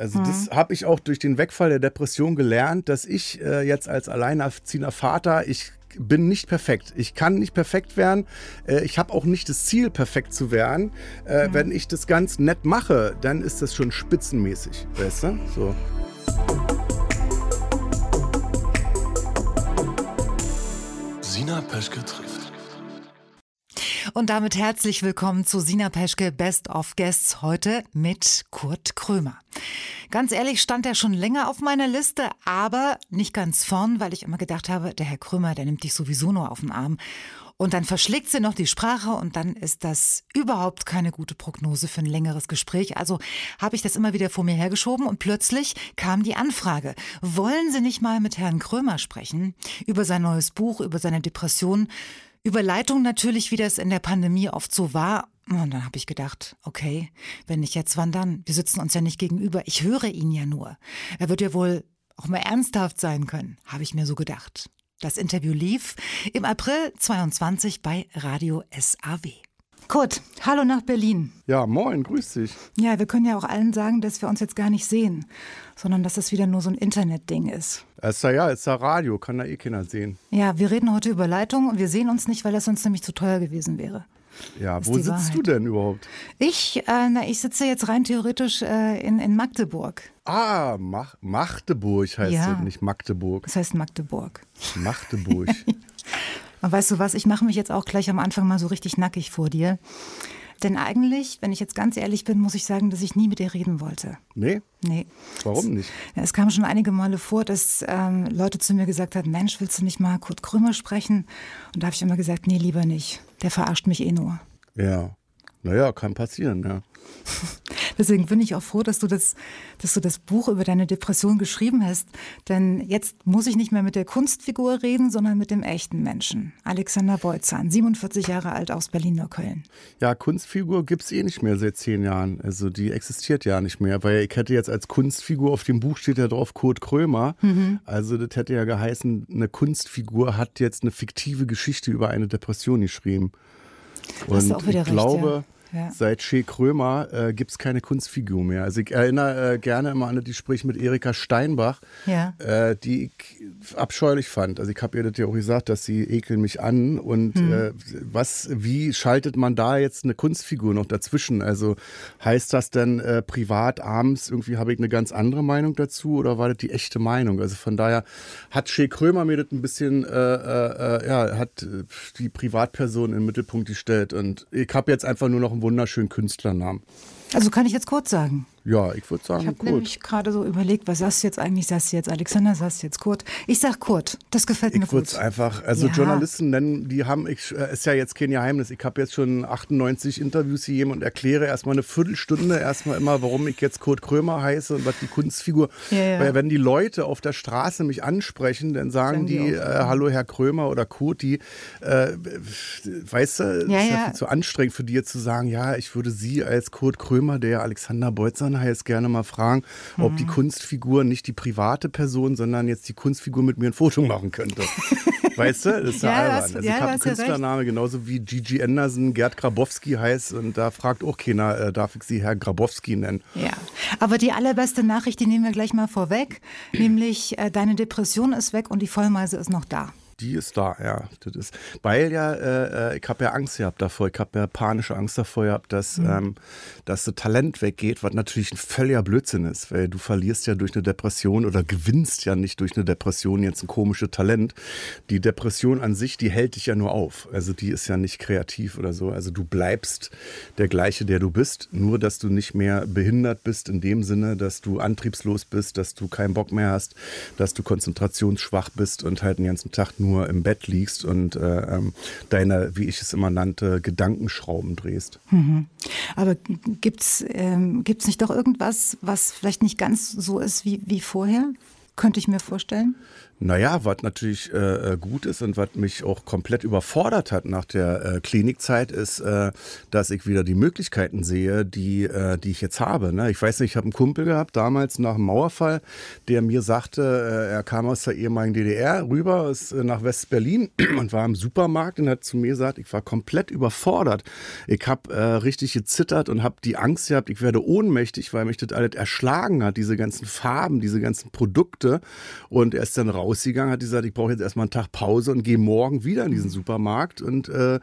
Also mhm. das habe ich auch durch den Wegfall der Depression gelernt, dass ich äh, jetzt als alleinerziehender Vater, ich bin nicht perfekt. Ich kann nicht perfekt werden. Äh, ich habe auch nicht das Ziel, perfekt zu werden. Äh, mhm. Wenn ich das ganz nett mache, dann ist das schon spitzenmäßig. Weißt du? So. Sina Peschke trifft. Und damit herzlich willkommen zu Sina Peschke Best of Guests heute mit Kurt Krömer. Ganz ehrlich stand er schon länger auf meiner Liste, aber nicht ganz vorn, weil ich immer gedacht habe, der Herr Krömer, der nimmt dich sowieso nur auf den Arm. Und dann verschlägt sie noch die Sprache und dann ist das überhaupt keine gute Prognose für ein längeres Gespräch. Also habe ich das immer wieder vor mir hergeschoben und plötzlich kam die Anfrage. Wollen Sie nicht mal mit Herrn Krömer sprechen? Über sein neues Buch, über seine Depression? Überleitung natürlich, wie das in der Pandemie oft so war. Und dann habe ich gedacht, okay, wenn nicht jetzt, wann dann? Wir sitzen uns ja nicht gegenüber. Ich höre ihn ja nur. Er wird ja wohl auch mal ernsthaft sein können, habe ich mir so gedacht. Das Interview lief im April 22 bei Radio SAW. Kurt, hallo nach Berlin. Ja, moin, grüß dich. Ja, wir können ja auch allen sagen, dass wir uns jetzt gar nicht sehen, sondern dass das wieder nur so ein Internetding ist. Es ist ja, ja, es ist ja Radio, kann da eh keiner sehen. Ja, wir reden heute über Leitung und wir sehen uns nicht, weil das sonst nämlich zu teuer gewesen wäre. Ja, wo sitzt Wahrheit. du denn überhaupt? Ich, äh, na, ich sitze jetzt rein theoretisch äh, in, in Magdeburg. Ah, Mach Magdeburg heißt ja. es, nicht Magdeburg. Das heißt Magdeburg. Magdeburg. Und weißt du was, ich mache mich jetzt auch gleich am Anfang mal so richtig nackig vor dir. Denn eigentlich, wenn ich jetzt ganz ehrlich bin, muss ich sagen, dass ich nie mit dir reden wollte. Nee? Nee. Warum nicht? Ja, es kam schon einige Male vor, dass ähm, Leute zu mir gesagt haben, Mensch, willst du nicht mal Kurt Krümmer sprechen? Und da habe ich immer gesagt, nee, lieber nicht. Der verarscht mich eh nur. Ja. Naja, kann passieren, ja. Deswegen bin ich auch froh, dass du das, dass du das Buch über deine Depression geschrieben hast. Denn jetzt muss ich nicht mehr mit der Kunstfigur reden, sondern mit dem echten Menschen. Alexander Beutzahn, 47 Jahre alt aus Berlin-Neukölln. Ja, Kunstfigur gibt es eh nicht mehr seit zehn Jahren. Also die existiert ja nicht mehr, weil ich hätte jetzt als Kunstfigur auf dem Buch steht ja drauf Kurt Krömer. Mhm. Also das hätte ja geheißen, eine Kunstfigur hat jetzt eine fiktive Geschichte über eine Depression geschrieben. Und ich recht, glaube, ja ja. Seit Che Krömer äh, gibt es keine Kunstfigur mehr. Also ich erinnere äh, gerne immer an die Gespräche mit Erika Steinbach, ja. äh, die ich abscheulich fand. Also ich habe ihr das ja auch gesagt, dass sie ekeln mich an. Und hm. Äh, was, wie schaltet man da jetzt eine Kunstfigur noch dazwischen? Also heißt das denn äh, privat abends irgendwie habe ich eine ganz andere Meinung dazu oder war das die echte Meinung? Also von daher hat Che Krömer mir das ein bisschen, äh, ja, hat die Privatperson im Mittelpunkt gestellt. Und ich habe jetzt einfach nur noch ein wunderschönen Künstlernamen. Also kann ich jetzt kurz sagen. Ja, ich würde sagen ich Kurt. Ich habe nämlich gerade so überlegt, was sagst du jetzt eigentlich? Sagst du jetzt Alexander, sagst du jetzt Kurt? Ich sag Kurt. Das gefällt mir ich gut. Ich würde einfach, also ja. Journalisten nennen, die haben, ich, äh, ist ja jetzt kein Geheimnis, ich habe jetzt schon 98 Interviews gegeben und erkläre erstmal eine Viertelstunde erstmal immer, warum ich jetzt Kurt Krömer heiße und was die Kunstfigur. Ja, ja. Weil wenn die Leute auf der Straße mich ansprechen, dann sagen die, die äh, Hallo Herr Krömer oder Kurt, die, äh, weißt du, ist ja viel zu anstrengend für dir zu sagen, ja, ich würde Sie als Kurt Krömer, der Alexander Beutzahn heißt, gerne mal fragen, mhm. ob die mhm. Kunstfigur nicht die private Person, sondern jetzt die Kunstfigur mit mir ein Foto machen könnte. weißt du? Das ist ja, albern. Also ja, ich habe einen Künstlername, genauso wie Gigi Anderson, Gerd Grabowski heißt und da fragt auch keiner, äh, darf ich sie Herr Grabowski nennen. Ja, aber die allerbeste Nachricht, die nehmen wir gleich mal vorweg, nämlich äh, deine Depression ist weg und die Vollmeise ist noch da die ist da, ja. Das ist, weil ja, äh, äh ich habe ja Angst gehabt davor, ich habe ja panische Angst davor gehabt, dass, mhm. ähm, dass das Talent weggeht, was natürlich ein völliger Blödsinn ist, weil du verlierst ja durch eine Depression oder gewinnst ja nicht durch eine Depression jetzt ein komisches Talent. Die Depression an sich, die hält dich ja nur auf. Also die ist ja nicht kreativ oder so. Also du bleibst der gleiche, der du bist, nur dass du nicht mehr behindert bist in dem Sinne, dass du antriebslos bist, dass du keinen Bock mehr hast, dass du konzentrationsschwach bist und halt den ganzen Tag nur nur im Bett liegst und äh, ähm, deine, wie ich es immer nannte, Gedankenschrauben drehst. Mhm. Aber gibt es ähm, nicht doch irgendwas, was vielleicht nicht ganz so ist wie, wie vorher? Könnte ich mir vorstellen. Naja, was natürlich äh, gut ist und was mich auch komplett überfordert hat nach der äh, Klinikzeit, ist, äh, dass ich wieder die Möglichkeiten sehe, die, äh, die ich jetzt habe. Ne? Ich weiß nicht, ich habe einen Kumpel gehabt, damals nach dem Mauerfall, der mir sagte, äh, er kam aus der ehemaligen DDR rüber ist, äh, nach West-Berlin und war im Supermarkt und hat zu mir gesagt, ich war komplett überfordert. Ich habe äh, richtig gezittert und habe die Angst gehabt, ich werde ohnmächtig, weil mich das alles erschlagen hat, diese ganzen Farben, diese ganzen Produkte. Und er ist dann raus rausgegangen, hat gesagt, ich brauche jetzt erstmal einen Tag Pause und gehe morgen wieder in diesen Supermarkt und äh,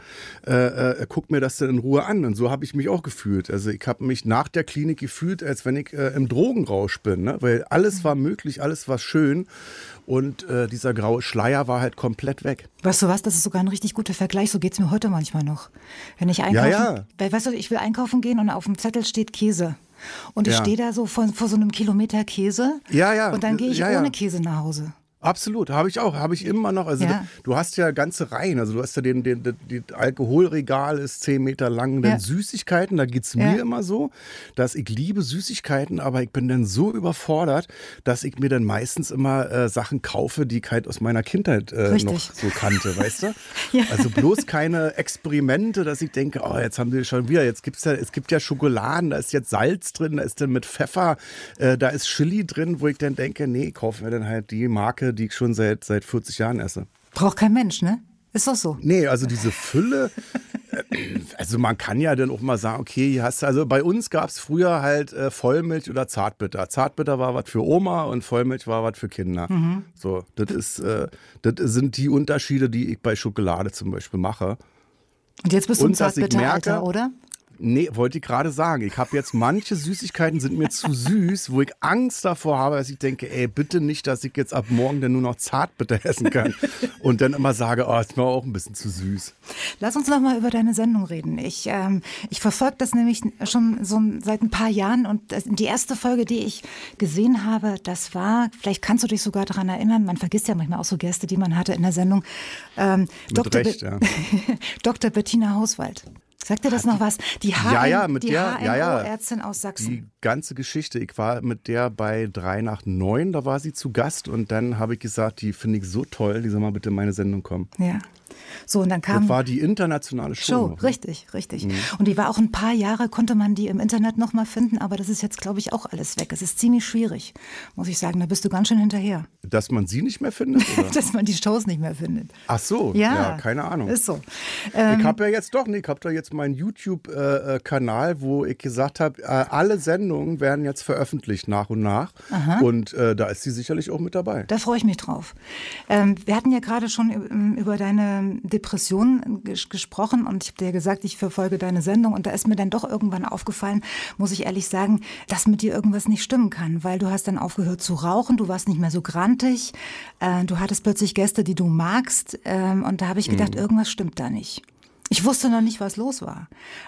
äh, äh, guck mir das dann in Ruhe an. Und so habe ich mich auch gefühlt. Also ich habe mich nach der Klinik gefühlt, als wenn ich äh, im Drogenrausch bin, ne? weil alles war möglich, alles war schön und äh, dieser graue Schleier war halt komplett weg. Weißt du was, das ist sogar ein richtig guter Vergleich, so geht es mir heute manchmal noch. Wenn ich einkaufen, ja, ja. Weil, weißt du, ich will einkaufen gehen und auf dem Zettel steht Käse. Und ich ja. stehe da so vor, vor so einem Kilometer Käse. Ja, ja. Und dann gehe ich ja, ohne Käse nach Hause. Absolut, habe ich auch, habe ich immer noch. Also ja. du, hast ja ganze Reihen, also du hast ja den, den, den, den Alkoholregal ist zehn Meter lang, dann ja. Süßigkeiten, da geht es mir ja. immer so, dass ich liebe Süßigkeiten, aber ich bin dann so überfordert, dass ich mir dann meistens immer äh, Sachen kaufe, die ich halt aus meiner Kindheit äh, noch so kannte, weißt du? Also bloß keine Experimente, dass ich denke, oh, jetzt haben sie schon wieder, jetzt gibt es ja, es gibt ja Schokoladen, da ist jetzt Salz drin, da ist dann mit Pfeffer, äh, da ist Chili drin, wo ich dann denke, nee, kaufen wir dann halt die Marke die ich schon seit, seit 40 Jahren esse. Braucht kein Mensch, ne? Ist doch so. Nee, also diese Fülle, äh, also man kann ja dann auch mal sagen, okay, hier hast du, also bei uns gab es früher halt äh, Vollmilch oder Zartbitter. Zartbitter war was für Oma und Vollmilch war was für Kinder. Mhm. So, das ist, äh, das sind die Unterschiede, die ich bei Schokolade zum Beispiel mache. Und jetzt bist du ein Zartbitter-Alter, oder? Nee, wollte ich gerade sagen. Ich habe jetzt manche Süßigkeiten sind mir zu süß, wo ich Angst davor habe, dass ich denke, ey, bitte nicht, dass ich jetzt ab morgen dann nur noch Zartbitter essen kann. Und dann immer sage, oh, ist mir auch ein bisschen zu süß. Lass uns noch mal über deine Sendung reden. Ich, ähm, ich verfolge das nämlich schon so seit ein paar Jahren und die erste Folge, die ich gesehen habe, das war, vielleicht kannst du dich sogar daran erinnern, man vergisst ja manchmal auch so Gäste, die man hatte in der Sendung. Ähm, Dr. Recht, ja. Dr. Bettina Hauswald. Sagt dir das noch was? Die HN, ja, ja, mit die der, ja, ja, Ärztin aus Sachsen. Die ganze Geschichte. Ich war mit der bei 3 nach 9, da war sie zu Gast und dann habe ich gesagt, die finde ich so toll, die soll mal bitte in meine Sendung kommen. Ja. So, und dann kam. Das war die internationale Show. Show noch, ne? richtig, richtig. Mhm. Und die war auch ein paar Jahre, konnte man die im Internet noch mal finden, aber das ist jetzt, glaube ich, auch alles weg. Es ist ziemlich schwierig, muss ich sagen. Da bist du ganz schön hinterher. Dass man sie nicht mehr findet? Dass man die Shows nicht mehr findet. Ach so, ja, ja keine Ahnung. Ist so. Ähm, ich habe ja jetzt doch, nee, ich habe da jetzt meinen YouTube-Kanal, wo ich gesagt habe, äh, alle Sendungen werden jetzt veröffentlicht nach und nach. Aha. Und äh, da ist sie sicherlich auch mit dabei. Da freue ich mich drauf. Ähm, wir hatten ja gerade schon über deine Depressionen ges gesprochen und ich habe dir gesagt, ich verfolge deine Sendung und da ist mir dann doch irgendwann aufgefallen, muss ich ehrlich sagen, dass mit dir irgendwas nicht stimmen kann, weil du hast dann aufgehört zu rauchen, du warst nicht mehr so grantig, äh, du hattest plötzlich Gäste, die du magst äh, und da habe ich gedacht, mhm. irgendwas stimmt da nicht. Ich wusste noch nicht, was los war.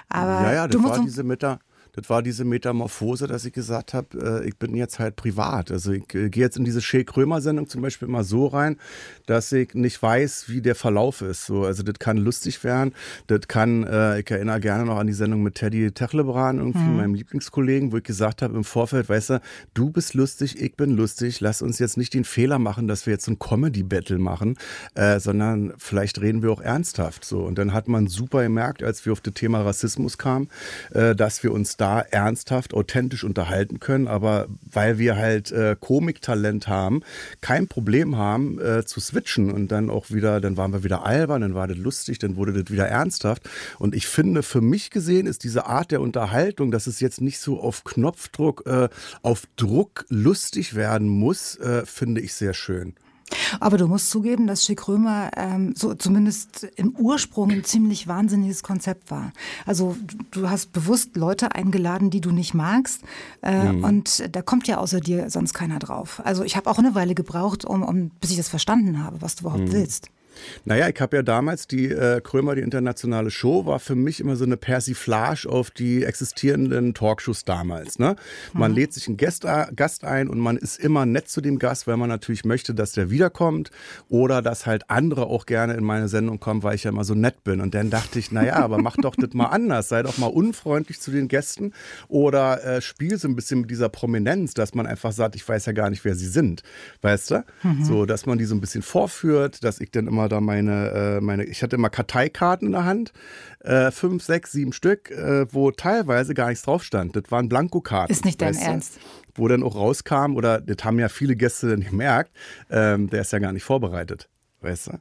Aber ja, ja, das war diese Meta das war diese Metamorphose, dass ich gesagt habe, äh, ich bin jetzt halt privat. Also ich äh, gehe jetzt in diese Shea Krömer-Sendung zum Beispiel immer so rein, dass ich nicht weiß, wie der Verlauf ist. So, also das kann lustig werden, das kann, äh, ich erinnere gerne noch an die Sendung mit Teddy Techlebran, irgendwie mhm. meinem Lieblingskollegen, wo ich gesagt habe im Vorfeld, weißt du, du bist lustig, ich bin lustig, lass uns jetzt nicht den Fehler machen, dass wir jetzt ein Comedy-Battle machen, äh, sondern vielleicht reden wir auch ernsthaft. So. Und dann hat man super gemerkt, als wir auf das Thema Rassismus kamen, äh, dass wir uns da ernsthaft, authentisch unterhalten können, aber weil wir halt äh, Komiktalent haben, kein Problem haben äh, zu switchen und dann auch wieder, dann waren wir wieder albern, dann war das lustig, dann wurde das wieder ernsthaft. Und ich finde, für mich gesehen ist diese Art der Unterhaltung, dass es jetzt nicht so auf Knopfdruck, äh, auf Druck lustig werden muss, äh, finde ich sehr schön. Aber du musst zugeben, dass Schick Römer ähm, so zumindest im Ursprung ein ziemlich wahnsinniges Konzept war. Also du hast bewusst Leute eingeladen, die du nicht magst, äh, mhm. und da kommt ja außer dir sonst keiner drauf. Also ich habe auch eine Weile gebraucht, um, um bis ich das verstanden habe, was du überhaupt mhm. willst. Naja, ich habe ja damals die äh, Krömer, die internationale Show, war für mich immer so eine Persiflage auf die existierenden Talkshows damals. Ne? Man mhm. lädt sich einen Gast, Gast ein und man ist immer nett zu dem Gast, weil man natürlich möchte, dass der wiederkommt oder dass halt andere auch gerne in meine Sendung kommen, weil ich ja immer so nett bin. Und dann dachte ich, naja, aber mach doch das mal anders, sei doch mal unfreundlich zu den Gästen oder äh, spiel so ein bisschen mit dieser Prominenz, dass man einfach sagt, ich weiß ja gar nicht, wer sie sind, weißt du? Mhm. So, dass man die so ein bisschen vorführt, dass ich dann immer da meine, äh, meine ich hatte immer Karteikarten in der Hand, äh, fünf, sechs, sieben Stück, äh, wo teilweise gar nichts drauf stand. Das waren Blankokarten. Ist nicht dein Ernst. Du? Wo dann auch rauskam, oder das haben ja viele Gäste dann gemerkt, ähm, der ist ja gar nicht vorbereitet, weißt du?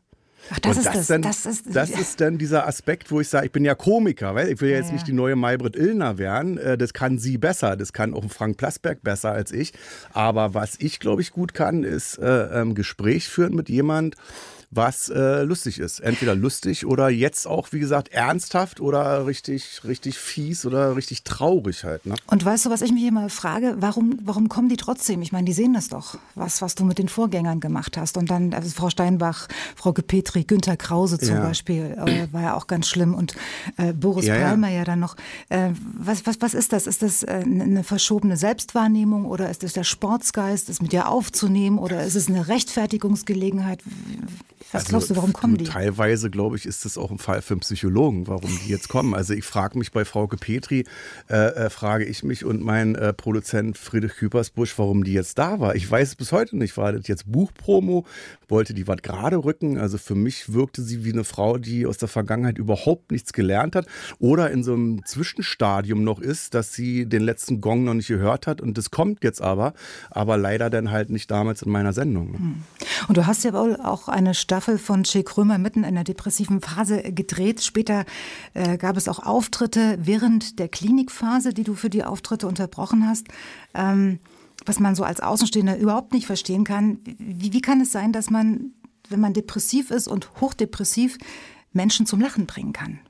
Ach, das, ist das, dann, das, ist, das ist dann dieser Aspekt, wo ich sage, ich bin ja Komiker, weil ich will ja jetzt ja, nicht die neue Maybrit Illner werden. Äh, das kann sie besser, das kann auch Frank Plasberg besser als ich. Aber was ich, glaube ich, gut kann, ist äh, ähm, Gespräch führen mit jemand, was äh, lustig ist. Entweder lustig oder jetzt auch, wie gesagt, ernsthaft oder richtig, richtig fies oder richtig traurig halt. Ne? Und weißt du, was ich mich immer frage, warum, warum kommen die trotzdem? Ich meine, die sehen das doch, was, was du mit den Vorgängern gemacht hast. Und dann also Frau Steinbach, Frau Gepetri, Günther Krause zum ja. Beispiel, äh, war ja auch ganz schlimm. Und äh, Boris ja, Palmer ja. ja dann noch. Äh, was, was, was ist das? Ist das äh, eine verschobene Selbstwahrnehmung oder ist das der Sportsgeist, das mit dir aufzunehmen oder ist es eine Rechtfertigungsgelegenheit? Was also glaubst du, warum kommen die? Teilweise, glaube ich, ist das auch ein Fall für einen Psychologen, warum die jetzt kommen. Also ich frage mich bei Frauke Petri, äh, äh, frage ich mich und mein äh, Produzent Friedrich Küpersbusch, warum die jetzt da war. Ich weiß es bis heute nicht. War das jetzt Buchpromo? Wollte die was gerade rücken? Also für mich wirkte sie wie eine Frau, die aus der Vergangenheit überhaupt nichts gelernt hat oder in so einem Zwischenstadium noch ist, dass sie den letzten Gong noch nicht gehört hat und das kommt jetzt aber, aber leider dann halt nicht damals in meiner Sendung. Ne? Hm. Und du hast ja wohl auch eine Staffel von Che Krömer mitten in der depressiven Phase gedreht. Später äh, gab es auch Auftritte während der Klinikphase, die du für die Auftritte unterbrochen hast. Ähm, was man so als Außenstehender überhaupt nicht verstehen kann. Wie, wie kann es sein, dass man, wenn man depressiv ist und hochdepressiv, Menschen zum Lachen bringen kann?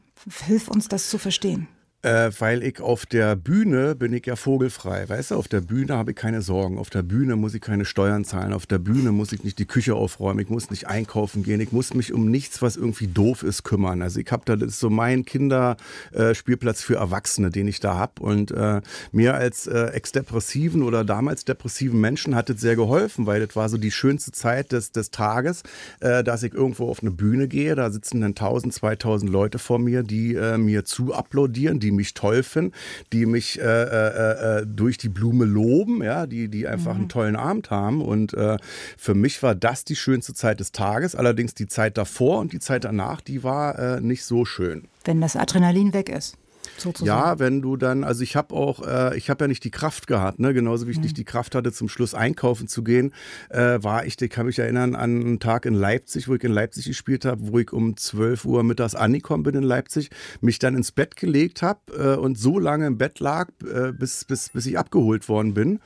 Hilf uns, das zu verstehen. Äh, weil ich auf der Bühne bin ich ja vogelfrei. Weißt du, auf der Bühne habe ich keine Sorgen. Auf der Bühne muss ich keine Steuern zahlen. Auf der Bühne muss ich nicht die Küche aufräumen. Ich muss nicht einkaufen gehen. Ich muss mich um nichts, was irgendwie doof ist, kümmern. Also ich habe da, das ist so mein Kinderspielplatz äh, für Erwachsene, den ich da habe. Und äh, mir als äh, ex-depressiven oder damals depressiven Menschen hat das sehr geholfen, weil das war so die schönste Zeit des, des Tages, äh, dass ich irgendwo auf eine Bühne gehe. Da sitzen dann 1000, 2000 Leute vor mir, die äh, mir zu applaudieren, die mich toll finden, die mich äh, äh, äh, durch die Blume loben, ja, die, die einfach mhm. einen tollen Abend haben. Und äh, für mich war das die schönste Zeit des Tages. Allerdings die Zeit davor und die Zeit danach, die war äh, nicht so schön. Wenn das Adrenalin weg ist sozusagen. Ja, wenn du dann, also ich habe auch, äh, ich habe ja nicht die Kraft gehabt, ne? genauso wie ich mhm. nicht die Kraft hatte, zum Schluss einkaufen zu gehen, äh, war ich, ich kann mich erinnern an einen Tag in Leipzig, wo ich in Leipzig gespielt habe, wo ich um 12 Uhr mittags angekommen bin in Leipzig, mich dann ins Bett gelegt habe äh, und so lange im Bett lag, äh, bis, bis, bis ich abgeholt worden bin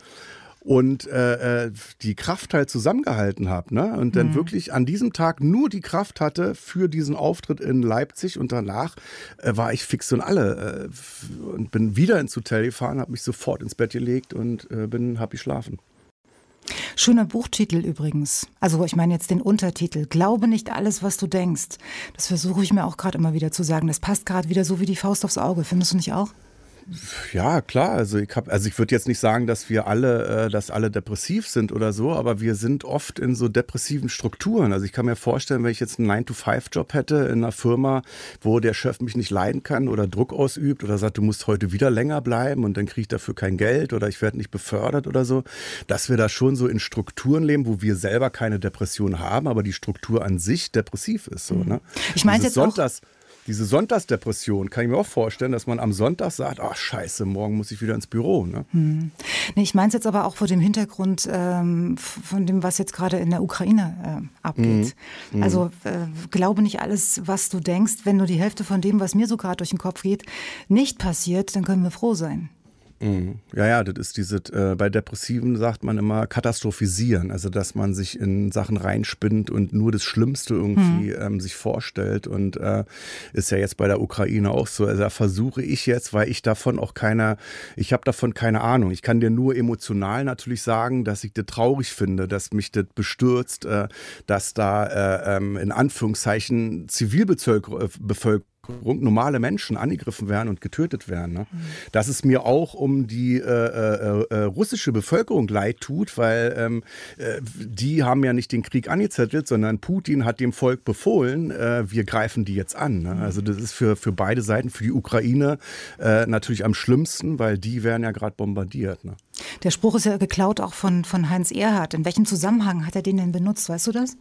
und äh, äh, die Kraft halt zusammengehalten habe. Ne? Und dann mhm. wirklich an diesem Tag nur die Kraft hatte für diesen Auftritt in Leipzig und danach äh, war ich fix und alle äh, und bin wieder ins Hotel gefahren, habe mich sofort ins Bett gelegt und äh, bin hab geschlafen. Schöner Buchtitel übrigens. Also ich meine jetzt den Untertitel. Glaube nicht alles, was du denkst. Das versuche ich mir auch gerade immer wieder zu sagen. Das passt gerade wieder so wie die Faust aufs Auge. Findest du nicht auch? Ja, klar. Also ich habe, also ich würde jetzt nicht sagen, dass wir alle, äh, dass alle depressiv sind oder so, aber wir sind oft in so depressiven Strukturen. Also ich kann mir vorstellen, wenn ich jetzt einen 9-to-5-Job hätte in einer Firma, wo der Chef mich nicht leiden kann oder Druck ausübt oder sagt, du musst heute wieder länger bleiben und dann kriege ich dafür kein Geld oder ich werde nicht befördert oder so, dass wir da schon so in Strukturen leben, wo wir selber keine Depression haben, aber die Struktur an sich depressiv ist. So, ne? Ich meine jetzt Sonntags, auch diese Sonntagsdepression kann ich mir auch vorstellen, dass man am Sonntag sagt, ach scheiße, morgen muss ich wieder ins Büro. Ne? Hm. Nee, ich meine es jetzt aber auch vor dem Hintergrund ähm, von dem, was jetzt gerade in der Ukraine äh, abgeht. Mhm. mhm. Also äh, glaube nicht alles, was du denkst. Wenn nur die Hälfte von dem, was mir so gerade durch den Kopf geht, nicht passiert, dann können wir froh sein. Mhm. Ja, ja, das ist diese, äh, bei Depressiven sagt man immer katastrophisieren, also dass man sich in Sachen reinspinnt und nur das Schlimmste irgendwie mhm. ähm, sich vorstellt und äh, ist ja jetzt bei der Ukraine auch so. Also da versuche ich jetzt, weil ich davon auch keiner, ich habe davon keine Ahnung. Ich kann dir nur emotional natürlich sagen, dass ich das traurig finde, dass mich das bestürzt, äh, dass da äh, ähm, in Anführungszeichen Zivilbevölkerung normale Menschen angegriffen werden und getötet werden. Ne? Mhm. Dass es mir auch um die äh, äh, äh, russische Bevölkerung leid tut, weil ähm, äh, die haben ja nicht den Krieg angezettelt, sondern Putin hat dem Volk befohlen, äh, wir greifen die jetzt an. Ne? Also das ist für, für beide Seiten, für die Ukraine äh, natürlich am schlimmsten, weil die werden ja gerade bombardiert. Ne? Der Spruch ist ja geklaut auch von, von Heinz Erhardt. In welchem Zusammenhang hat er den denn benutzt? Weißt du das?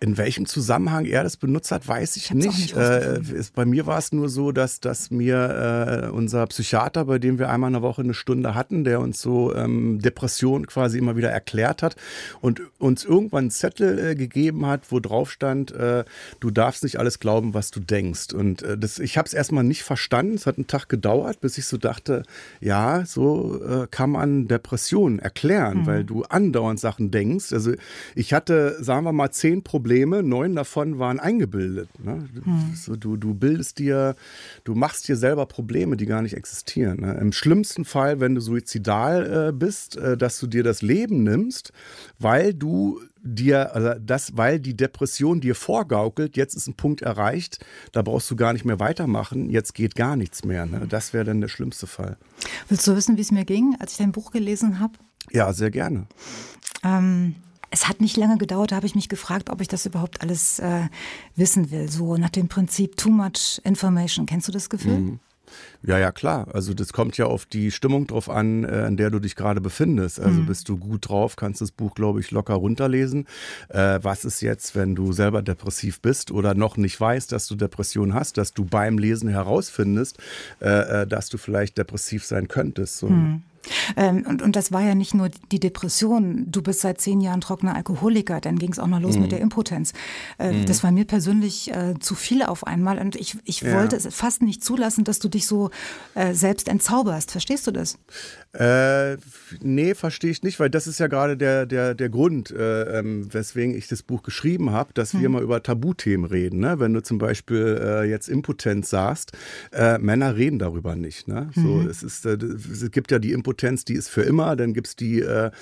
In welchem Zusammenhang er das benutzt hat, weiß ich, ich nicht. nicht äh, ist, bei mir war es nur so, dass, dass mir äh, unser Psychiater, bei dem wir einmal in der Woche eine Stunde hatten, der uns so ähm, Depressionen quasi immer wieder erklärt hat und uns irgendwann einen Zettel äh, gegeben hat, wo drauf stand, äh, du darfst nicht alles glauben, was du denkst. Und äh, das, ich habe es erstmal nicht verstanden. Es hat einen Tag gedauert, bis ich so dachte, ja, so äh, kann man Depressionen erklären, mhm. weil du andauernd Sachen denkst. Also ich hatte, sagen wir mal, zehn Probleme, neun davon waren eingebildet. Ne? Mhm. So, du, du bildest dir, du machst dir selber Probleme, die gar nicht existieren. Ne? Im schlimmsten Fall, wenn du suizidal äh, bist, äh, dass du dir das Leben nimmst, weil du dir, also das, weil die Depression dir vorgaukelt, jetzt ist ein Punkt erreicht, da brauchst du gar nicht mehr weitermachen, jetzt geht gar nichts mehr. Ne? Das wäre dann der schlimmste Fall. Willst du wissen, wie es mir ging, als ich dein Buch gelesen habe? Ja, sehr gerne. Ähm, es hat nicht lange gedauert, da habe ich mich gefragt, ob ich das überhaupt alles äh, wissen will. So nach dem Prinzip Too Much Information. Kennst du das Gefühl? Mhm. Ja, ja, klar. Also das kommt ja auf die Stimmung drauf an, äh, in der du dich gerade befindest. Also mhm. bist du gut drauf, kannst das Buch, glaube ich, locker runterlesen. Äh, was ist jetzt, wenn du selber depressiv bist oder noch nicht weißt, dass du Depression hast, dass du beim Lesen herausfindest, äh, äh dass du vielleicht depressiv sein könntest. So. Mhm. Ähm, und, und das war ja nicht nur die Depression. Du bist seit zehn Jahren trockener Alkoholiker. Dann ging es auch noch los mhm. mit der Impotenz. Äh, mhm. Das war mir persönlich äh, zu viel auf einmal. Und ich, ich ja. wollte es fast nicht zulassen, dass du dich so äh, selbst entzauberst. Verstehst du das? Äh, nee, verstehe ich nicht, weil das ist ja gerade der, der, der Grund, äh, ähm, weswegen ich das Buch geschrieben habe, dass mhm. wir mal über Tabuthemen reden. Ne? Wenn du zum Beispiel äh, jetzt Impotenz sagst, äh, Männer reden darüber nicht. Ne? So, mhm. es, ist, äh, es gibt ja die Impotenz, die ist für immer, dann gibt es die äh,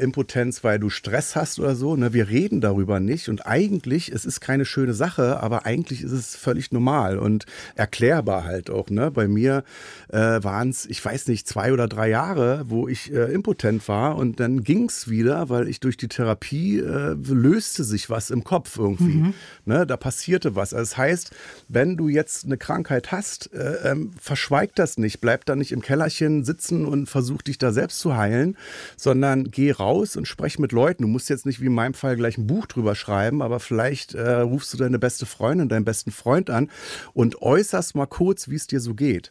Impotenz, weil du Stress hast oder so. Ne? Wir reden darüber nicht und eigentlich, es ist keine schöne Sache, aber eigentlich ist es völlig normal und erklärbar halt auch. Ne? Bei mir waren es, ich weiß nicht, zwei oder drei Jahre Jahre, wo ich äh, impotent war und dann ging es wieder, weil ich durch die Therapie äh, löste sich was im Kopf irgendwie. Mhm. Ne, da passierte was. Also das heißt, wenn du jetzt eine Krankheit hast, äh, ähm, verschweig das nicht, bleib da nicht im Kellerchen sitzen und versuch dich da selbst zu heilen, sondern geh raus und sprech mit Leuten. Du musst jetzt nicht wie in meinem Fall gleich ein Buch drüber schreiben, aber vielleicht äh, rufst du deine beste Freundin, deinen besten Freund an und äußerst mal kurz, wie es dir so geht.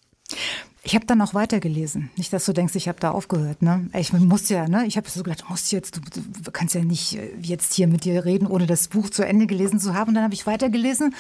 Ich habe dann noch weitergelesen. Nicht, dass du denkst, ich habe da aufgehört. Ne? Ich muss ja, ne? Ich habe so gedacht, musst jetzt, du, du, kannst ja nicht äh, jetzt hier mit dir reden, ohne das Buch zu Ende gelesen zu haben. Und dann habe ich weitergelesen.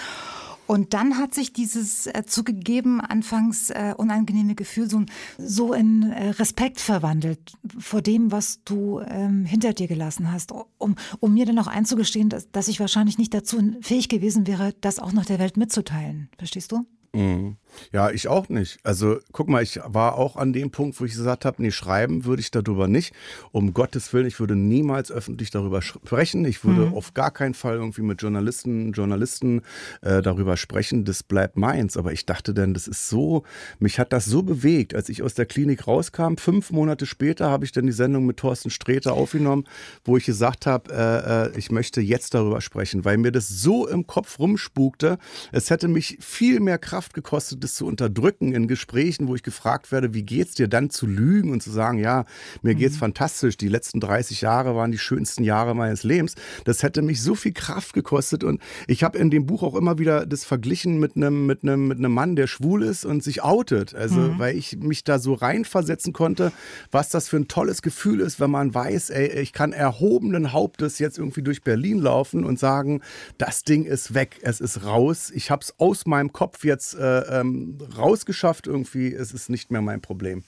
Und dann hat sich dieses äh, zugegeben, anfangs äh, unangenehme Gefühl so, so in äh, Respekt verwandelt vor dem, was du ähm, hinter dir gelassen hast, um, um mir dann auch einzugestehen, dass, dass ich wahrscheinlich nicht dazu fähig gewesen wäre, das auch noch der Welt mitzuteilen. Verstehst du? Mhm. Ja, ich auch nicht. Also guck mal, ich war auch an dem Punkt, wo ich gesagt habe, nee, schreiben würde ich darüber nicht. Um Gottes Willen, ich würde niemals öffentlich darüber sprechen. Ich würde mhm. auf gar keinen Fall irgendwie mit Journalisten, Journalisten äh, darüber sprechen. Das bleibt meins. Aber ich dachte dann, das ist so, mich hat das so bewegt, als ich aus der Klinik rauskam. Fünf Monate später habe ich dann die Sendung mit Thorsten Sträter aufgenommen, wo ich gesagt habe, äh, äh, ich möchte jetzt darüber sprechen, weil mir das so im Kopf rumspukte. Es hätte mich viel mehr Kraft gekostet, das zu unterdrücken in Gesprächen, wo ich gefragt werde, wie geht's dir dann zu lügen und zu sagen, ja, mir geht's mhm. fantastisch, die letzten 30 Jahre waren die schönsten Jahre meines Lebens. Das hätte mich so viel Kraft gekostet und ich habe in dem Buch auch immer wieder das verglichen mit einem mit einem mit einem Mann, der schwul ist und sich outet, also mhm. weil ich mich da so reinversetzen konnte, was das für ein tolles Gefühl ist, wenn man weiß, ey, ich kann erhobenen Hauptes jetzt irgendwie durch Berlin laufen und sagen, das Ding ist weg, es ist raus, ich habe es aus meinem Kopf jetzt äh, ähm, rausgeschafft irgendwie. Es ist nicht mehr mein Problem.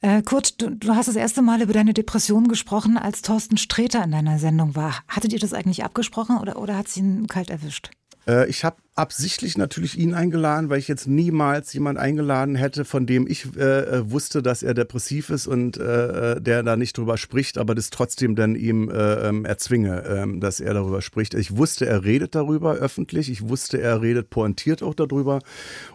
Äh, Kurt, du, du, hast das erste Mal über deine Depression gesprochen, als Thorsten Sträter in deiner Sendung war. Hattet ihr das eigentlich abgesprochen oder, oder hat sie ihn kalt erwischt? Äh, ich habe absichtlich natürlich ihn eingeladen, weil ich jetzt niemals jemand eingeladen hätte, von dem ich äh, äh, wusste, dass er depressiv ist und äh, äh, der da nicht drüber spricht, aber das trotzdem dann ihm äh, ähm, erzwinge, äh, dass er darüber spricht. Ich wusste, er redet darüber öffentlich, ich wusste, er redet pointiert auch darüber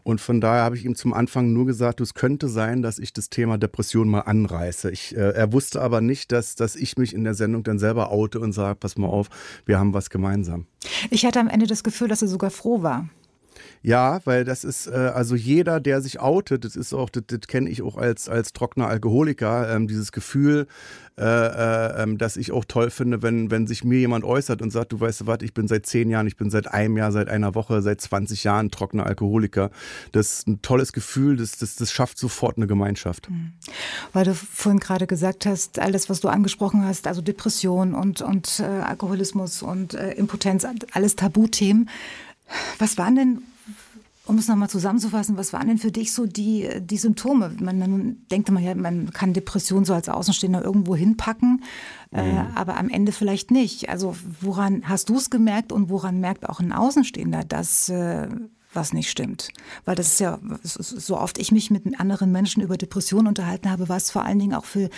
und von daher habe ich ihm zum Anfang nur gesagt, es könnte sein, dass ich das Thema Depression mal anreiße. Ich, er wusste aber nicht, dass, dass ich mich in der Sendung dann selber oute und sage, pass mal auf, wir haben was gemeinsam. Ich hatte am Ende das Gefühl, dass er sogar froh war. Ja, weil das ist, äh, also jeder, der sich outet, das ist auch, das, das kenne ich auch als, als trockener Alkoholiker, ähm, dieses Gefühl, äh, äh, ähm, dass ich auch toll finde, wenn, wenn sich mir jemand äußert und sagt, du weißt was, ich bin seit zehn Jahren, ich bin seit einem Jahr, seit einer Woche, seit 20 Jahren trockener Alkoholiker. Das ist ein tolles Gefühl, das, das, das schafft sofort eine Gemeinschaft. Mhm. Weil du vorhin gerade gesagt hast, alles, was du angesprochen hast, also Depression und, und äh, Alkoholismus und äh, Impotenz, alles Tabuthemen. Was waren denn um es nochmal zusammenzufassen, was waren denn für dich so die, die Symptome? Man, man denkt immer, ja, man kann Depression so als Außenstehender irgendwo hinpacken, äh, mhm. äh, aber am Ende vielleicht nicht. Also woran hast du es gemerkt und woran merkt auch ein Außenstehender, dass äh, was nicht stimmt? Weil das ist ja, so oft ich mich mit anderen Menschen über Depressionen unterhalten habe, war es vor allen Dingen auch für,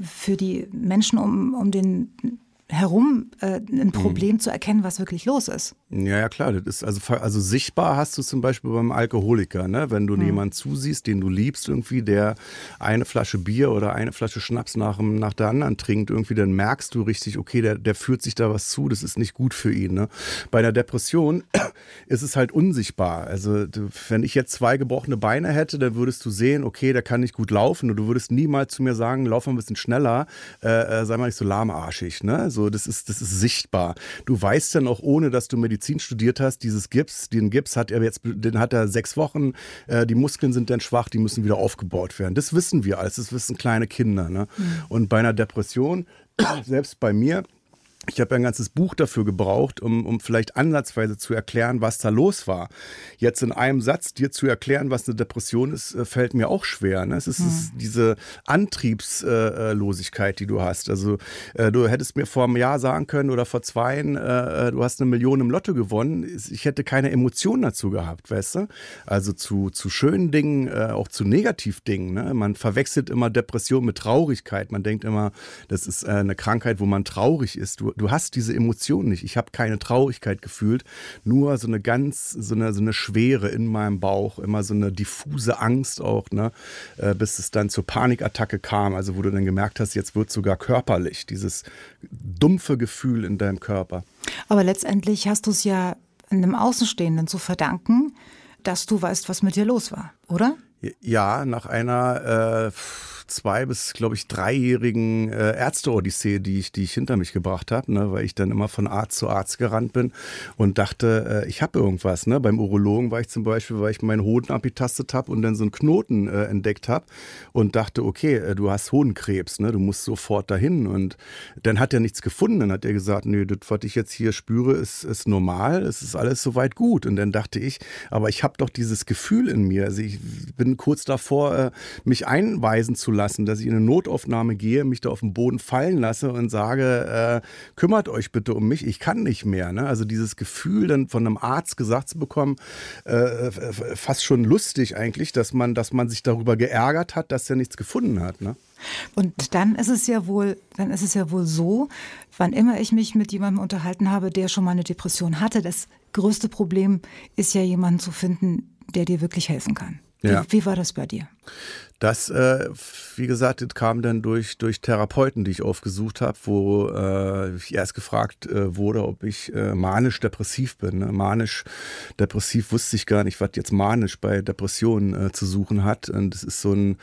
für die Menschen um, um den herum äh, ein mhm. Problem mhm. zu erkennen, was wirklich los ist. Ja, ja, klar. Das ist also, also sichtbar hast du zum Beispiel beim Alkoholiker, ne? wenn du mhm. jemanden zusiehst, den du liebst, irgendwie, der eine Flasche Bier oder eine Flasche Schnaps nach, nach der anderen trinkt, irgendwie, dann merkst du richtig, okay, der, der führt sich da was zu, das ist nicht gut für ihn. Ne? Bei einer Depression ist es halt unsichtbar. Also, wenn ich jetzt zwei gebrochene Beine hätte, dann würdest du sehen, okay, der kann nicht gut laufen und du würdest niemals zu mir sagen, lauf mal ein bisschen schneller, äh, äh sei mal nicht so lahmarschig. Ne? So, das ist, das ist sichtbar. Du weißt dann auch, ohne dass du Medizin studiert hast, dieses Gips, den Gips hat er jetzt, den hat er sechs Wochen, äh, die Muskeln sind dann schwach, die müssen wieder aufgebaut werden. Das wissen wir alles, das wissen kleine Kinder. Ne? Mhm. Und bei einer Depression, selbst bei mir, ich habe ein ganzes Buch dafür gebraucht, um, um vielleicht ansatzweise zu erklären, was da los war. Jetzt in einem Satz dir zu erklären, was eine Depression ist, äh, fällt mir auch schwer. Ne? Es ist, hm. diese Antriebslosigkeit, die du hast. Also äh, du hättest mir vor einem Jahr sagen können oder vor zwei, äh, du hast eine Million im Lotto gewonnen. Ich hätte keine Emotionen dazu gehabt, weißt du? Also zu, zu schönen Dingen, auch zu Negativdingen. Ne? Man verwechselt immer Depression mit Traurigkeit. Man denkt immer, das ist eine Krankheit, wo man traurig ist. Du du, hast diese Emotionen nicht. Ich habe keine Traurigkeit gefühlt, nur so eine ganz, so eine, so eine Schwere in meinem Bauch, immer so eine diffuse Angst auch, ne, äh, bis es dann zur Panikattacke kam, also wo du dann gemerkt hast, jetzt wird sogar körperlich, dieses dumpfe Gefühl in deinem Körper. Aber letztendlich hast du es ja einem Außenstehenden zu verdanken, dass du weißt, was mit dir los war, oder? Ja, nach einer äh, zwei bis, glaube ich, dreijährigen äh, Ärzte-Odyssee, die ich, die ich hinter mich gebracht habe, ne, weil ich dann immer von Arzt zu Arzt gerannt bin und dachte, äh, ich habe irgendwas. Ne? Beim Urologen war ich zum Beispiel, weil ich meinen Hoden abgetastet habe und dann so einen Knoten äh, entdeckt habe und dachte, okay, äh, du hast Hodenkrebs, ne? du musst sofort dahin. Und dann hat er nichts gefunden. Dann hat er gesagt, nee, das, was ich jetzt hier spüre, ist, ist normal, es ist alles soweit gut. Und dann dachte ich, aber ich habe doch dieses Gefühl in mir. Also ich bin kurz davor, äh, mich einweisen zu lassen lassen, dass ich in eine Notaufnahme gehe, mich da auf den Boden fallen lasse und sage, äh, kümmert euch bitte um mich, ich kann nicht mehr. Ne? Also dieses Gefühl dann von einem Arzt gesagt zu bekommen, äh, fast schon lustig eigentlich, dass man, dass man sich darüber geärgert hat, dass er nichts gefunden hat. Ne? Und dann ist es ja wohl, dann ist es ja wohl so, wann immer ich mich mit jemandem unterhalten habe, der schon mal eine Depression hatte, das größte Problem ist ja jemanden zu finden, der dir wirklich helfen kann. Ja. Wie, wie, war das bei dir? Das, äh, wie gesagt, das kam dann durch, durch Therapeuten, die ich aufgesucht habe, wo äh, ich erst gefragt äh, wurde, ob ich äh, manisch-depressiv bin. Ne? Manisch-depressiv wusste ich gar nicht, was jetzt manisch bei Depressionen äh, zu suchen hat. Und das ist so ein,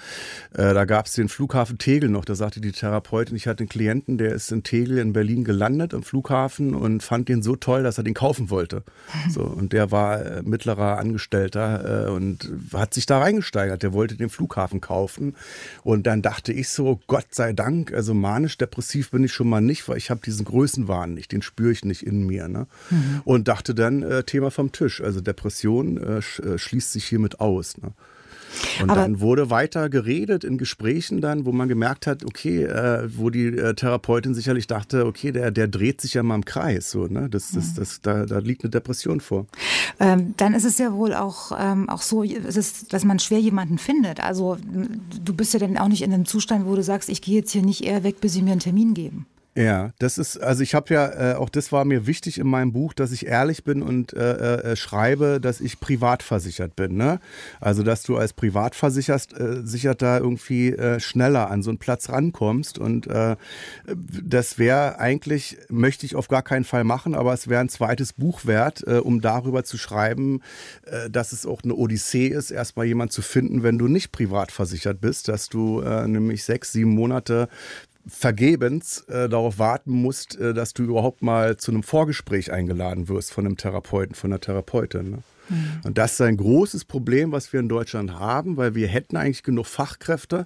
äh, da gab es den Flughafen Tegel noch, da sagte die Therapeutin, ich hatte einen Klienten, der ist in Tegel in Berlin gelandet am Flughafen und fand den so toll, dass er den kaufen wollte. So, und der war mittlerer Angestellter und hat sich da reingesteigert. Der wollte den Flughafen kaufen kaufen. Und dann dachte ich so, Gott sei Dank, also manisch-depressiv bin ich schon mal nicht, weil ich habe diesen Größenwahn nicht, den spüre ich nicht in mir. Ne? Mhm. Und dachte dann, äh, Thema vom Tisch, also Depression äh, äh, schließt sich hiermit aus. Ne? Und Aber dann wurde weiter geredet in Gesprächen dann, wo man gemerkt hat, okay, äh, wo die äh, Therapeutin sicherlich dachte, okay, der, der dreht sich ja mal im Kreis. So, ne? das, das, das, da, da liegt eine Depression vor. Ähm, dann ist es ja wohl auch, ähm, auch so, ist, dass man schwer jemanden findet. Also du bist ja dann auch nicht in einem Zustand, wo du sagst, ich gehe jetzt hier nicht eher weg, bis sie mir einen Termin geben. Ja, das ist, also ich habe ja, äh, auch das war mir wichtig in meinem Buch, dass ich ehrlich bin und äh, äh, schreibe, dass ich privat versichert bin. Ne? Also, dass du als Privatversicherter äh, irgendwie äh, schneller an so einen Platz rankommst. Und äh, das wäre eigentlich, möchte ich auf gar keinen Fall machen, aber es wäre ein zweites Buch wert, um darüber zu schreiben, dass es auch eine Odyssee ist, erstmal jemand zu finden, wenn du nicht privat versichert bist, dass du nämlich sechs, sieben Monate vergebens äh, darauf warten musst, äh, dass du überhaupt mal zu einem Vorgespräch eingeladen wirst von einem Therapeuten, von einer Therapeutin. Ne? Mhm. Und das ist ein großes Problem, was wir in Deutschland haben, weil wir hätten eigentlich genug Fachkräfte,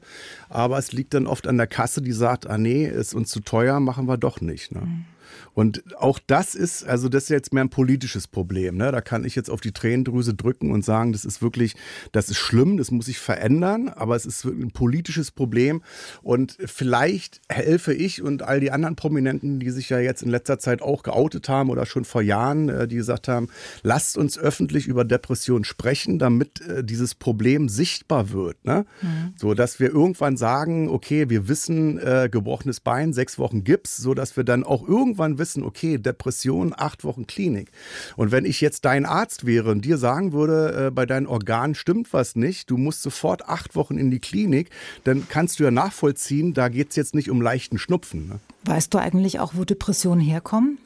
aber es liegt dann oft an der Kasse, die sagt, ah nee, ist uns zu teuer, machen wir doch nicht. Ne? Mhm. Und auch das ist, also das ist jetzt mehr ein politisches Problem. Ne? Da kann ich jetzt auf die Tränendrüse drücken und sagen, das ist wirklich, das ist schlimm, das muss sich verändern, aber es ist ein politisches Problem. Und vielleicht helfe ich und all die anderen Prominenten, die sich ja jetzt in letzter Zeit auch geoutet haben oder schon vor Jahren, äh, die gesagt haben, lasst uns öffentlich über Depressionen sprechen, damit äh, dieses Problem sichtbar wird. Ne? Mhm. So dass wir irgendwann sagen, okay, wir wissen, äh, gebrochenes Bein, sechs Wochen Gips, so dass wir dann auch irgendwann wissen, okay, Depression, acht Wochen Klinik. Und wenn ich jetzt dein Arzt wäre und dir sagen würde, äh, bei deinen Organen stimmt was nicht, du musst sofort acht Wochen in die Klinik, dann kannst du ja nachvollziehen, da geht es jetzt nicht um leichten Schnupfen. Ne? Weißt du eigentlich auch, wo Depressionen herkommen?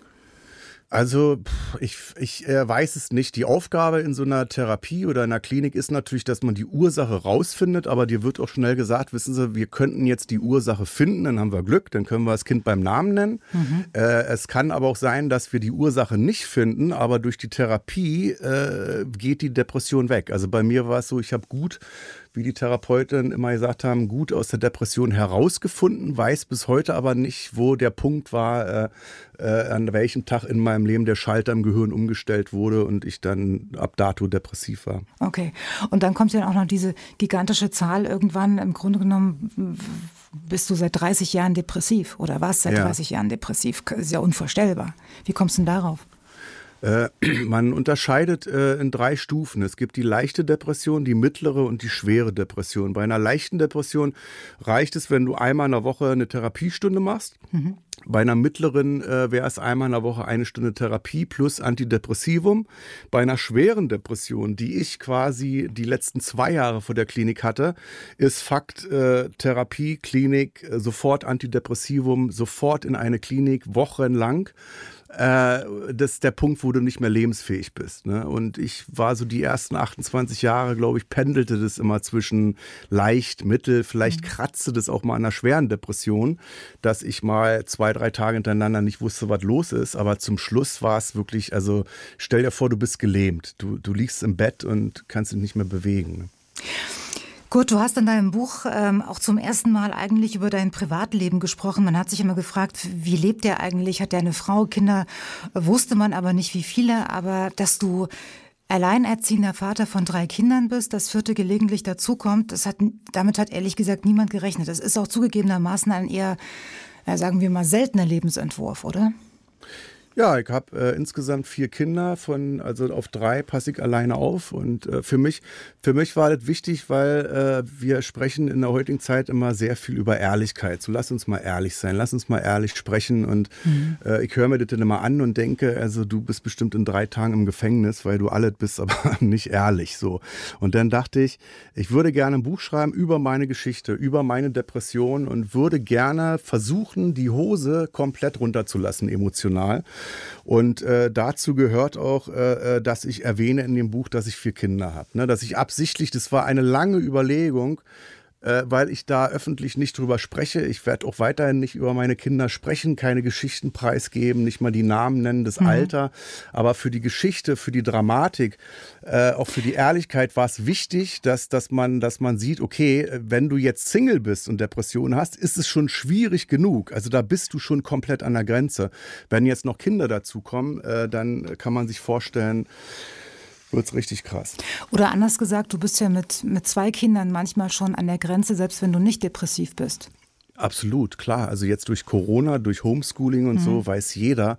Also ich, ich äh, weiß es nicht. Die Aufgabe in so einer Therapie oder einer Klinik ist natürlich, dass man die Ursache rausfindet, aber dir wird auch schnell gesagt, wissen Sie, wir könnten jetzt die Ursache finden, dann haben wir Glück, dann können wir das Kind beim Namen nennen. Mhm. Äh, es kann aber auch sein, dass wir die Ursache nicht finden, aber durch die Therapie äh, geht die Depression weg. Also bei mir war es so, ich habe gut wie die Therapeuten immer gesagt haben, gut aus der Depression herausgefunden, weiß bis heute aber nicht, wo der Punkt war, äh, äh, an welchem Tag in meinem Leben der Schalter im Gehirn umgestellt wurde und ich dann ab dato depressiv war. Okay. Und dann kommt ja auch noch diese gigantische Zahl irgendwann. Im Grunde genommen bist du seit 30 Jahren depressiv oder warst seit ja. 30 Jahren depressiv. Das ist ja unvorstellbar. Wie kommst du denn darauf? Äh, man unterscheidet äh, in drei Stufen. Es gibt die leichte Depression, die mittlere und die schwere Depression. Bei einer leichten Depression reicht es, wenn du einmal in der Woche eine Therapiestunde machst. Mhm. Bei einer mittleren äh, wäre es einmal in der Woche eine Stunde Therapie plus Antidepressivum. Bei einer schweren Depression, die ich quasi die letzten zwei Jahre vor der Klinik hatte, ist Fakt äh, Therapie, Klinik, äh, sofort Antidepressivum, sofort in eine Klinik, wochenlang äh, das ist der Punkt, wo du nicht mehr lebensfähig bist. Ne? Und ich war so die ersten 28 Jahre, glaube ich, pendelte das immer zwischen leicht, mittel, vielleicht mhm. kratzte das auch mal an einer schweren Depression, dass ich mal zwei, drei Tage hintereinander nicht wusste, was los ist. Aber zum Schluss war es wirklich, also stell dir vor, du bist gelähmt. Du, du liegst im Bett und kannst dich nicht mehr bewegen. Ne? Kurt, du hast in deinem Buch ähm, auch zum ersten Mal eigentlich über dein Privatleben gesprochen. Man hat sich immer gefragt, wie lebt er eigentlich? Hat er eine Frau, Kinder? Wusste man aber nicht, wie viele. Aber dass du alleinerziehender Vater von drei Kindern bist, das vierte gelegentlich dazukommt, das hat, damit hat ehrlich gesagt niemand gerechnet. Das ist auch zugegebenermaßen ein eher, sagen wir mal, seltener Lebensentwurf, oder? Ja, ich habe äh, insgesamt vier Kinder, von also auf drei passe ich alleine auf. Und äh, für mich, für mich war das wichtig, weil äh, wir sprechen in der heutigen Zeit immer sehr viel über Ehrlichkeit. So lass uns mal ehrlich sein, lass uns mal ehrlich sprechen. Und mhm. Äh, ich höre mir das dann immer an und denke, also du bist bestimmt in drei Tagen im Gefängnis, weil du alles bist, aber nicht ehrlich. So. Und dann dachte ich, ich würde gerne ein Buch schreiben über meine Geschichte, über meine Depression und würde gerne versuchen, die Hose komplett runterzulassen emotional. Und äh, dazu gehört auch, äh, äh, dass ich erwähne in dem Buch, dass ich vier Kinder habe. Ne? Dass ich absichtlich, das war eine lange Überlegung, äh, weil ich da öffentlich nicht drüber spreche. Ich werde auch weiterhin nicht über meine Kinder sprechen, keine Geschichten preisgeben, nicht mal die Namen nennen, das mhm. Alter. Aber für die Geschichte, für die Dramatik, äh, auch für die Ehrlichkeit war es wichtig, dass, dass, man, dass man sieht, okay, wenn du jetzt Single bist und Depressionen hast, ist es schon schwierig genug. Also da bist du schon komplett an der Grenze. Wenn jetzt noch Kinder dazukommen, äh, dann kann man sich vorstellen, wird es richtig krass. Oder anders gesagt, du bist ja mit, mit zwei Kindern manchmal schon an der Grenze, selbst wenn du nicht depressiv bist. Absolut, klar. Also jetzt durch Corona, durch Homeschooling und mhm. so weiß jeder.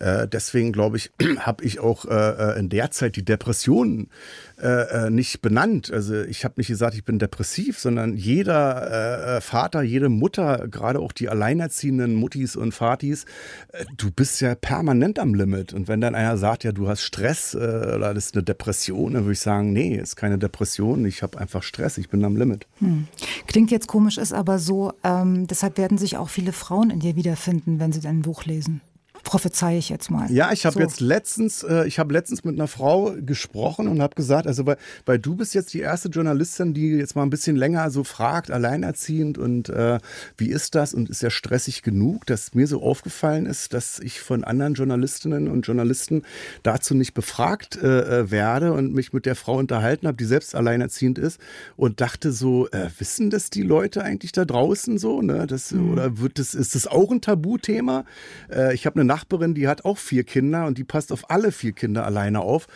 Äh, deswegen glaube ich, habe ich auch äh, äh, in der Zeit die Depressionen äh, äh, nicht benannt. Also ich habe nicht gesagt, ich bin depressiv, sondern jeder äh, äh, Vater, jede Mutter, gerade auch die alleinerziehenden Muttis und Vatis, äh, du bist ja permanent am Limit. Und wenn dann einer sagt, ja, du hast Stress oder das ist eine Depression, dann würde ich sagen, nee, ist keine Depression, ich habe einfach Stress, ich bin am Limit. Hm. Klingt jetzt komisch, ist aber so, ähm, deshalb werden sich auch viele Frauen in dir wiederfinden, wenn sie dein Buch lesen prophezei ich jetzt mal. Ja, ich habe so. jetzt letztens, äh, ich habe letztens mit einer Frau gesprochen und habe gesagt, also weil, weil du bist jetzt die erste Journalistin, die jetzt mal ein bisschen länger so fragt, alleinerziehend und äh, wie ist das und ist ja stressig genug, dass mir so aufgefallen ist, dass ich von anderen Journalistinnen und Journalisten dazu nicht befragt äh, äh werde und mich mit der Frau unterhalten habe, die selbst alleinerziehend ist und dachte so, äh, wissen das die Leute eigentlich da draußen so, ne? Das, mhm. Oder wird das, ist das auch ein Tabuthema? Äh, ich habe eine Nachbarin, die hat auch vier Kinder und die passt auf alle vier Kinder alleine auf.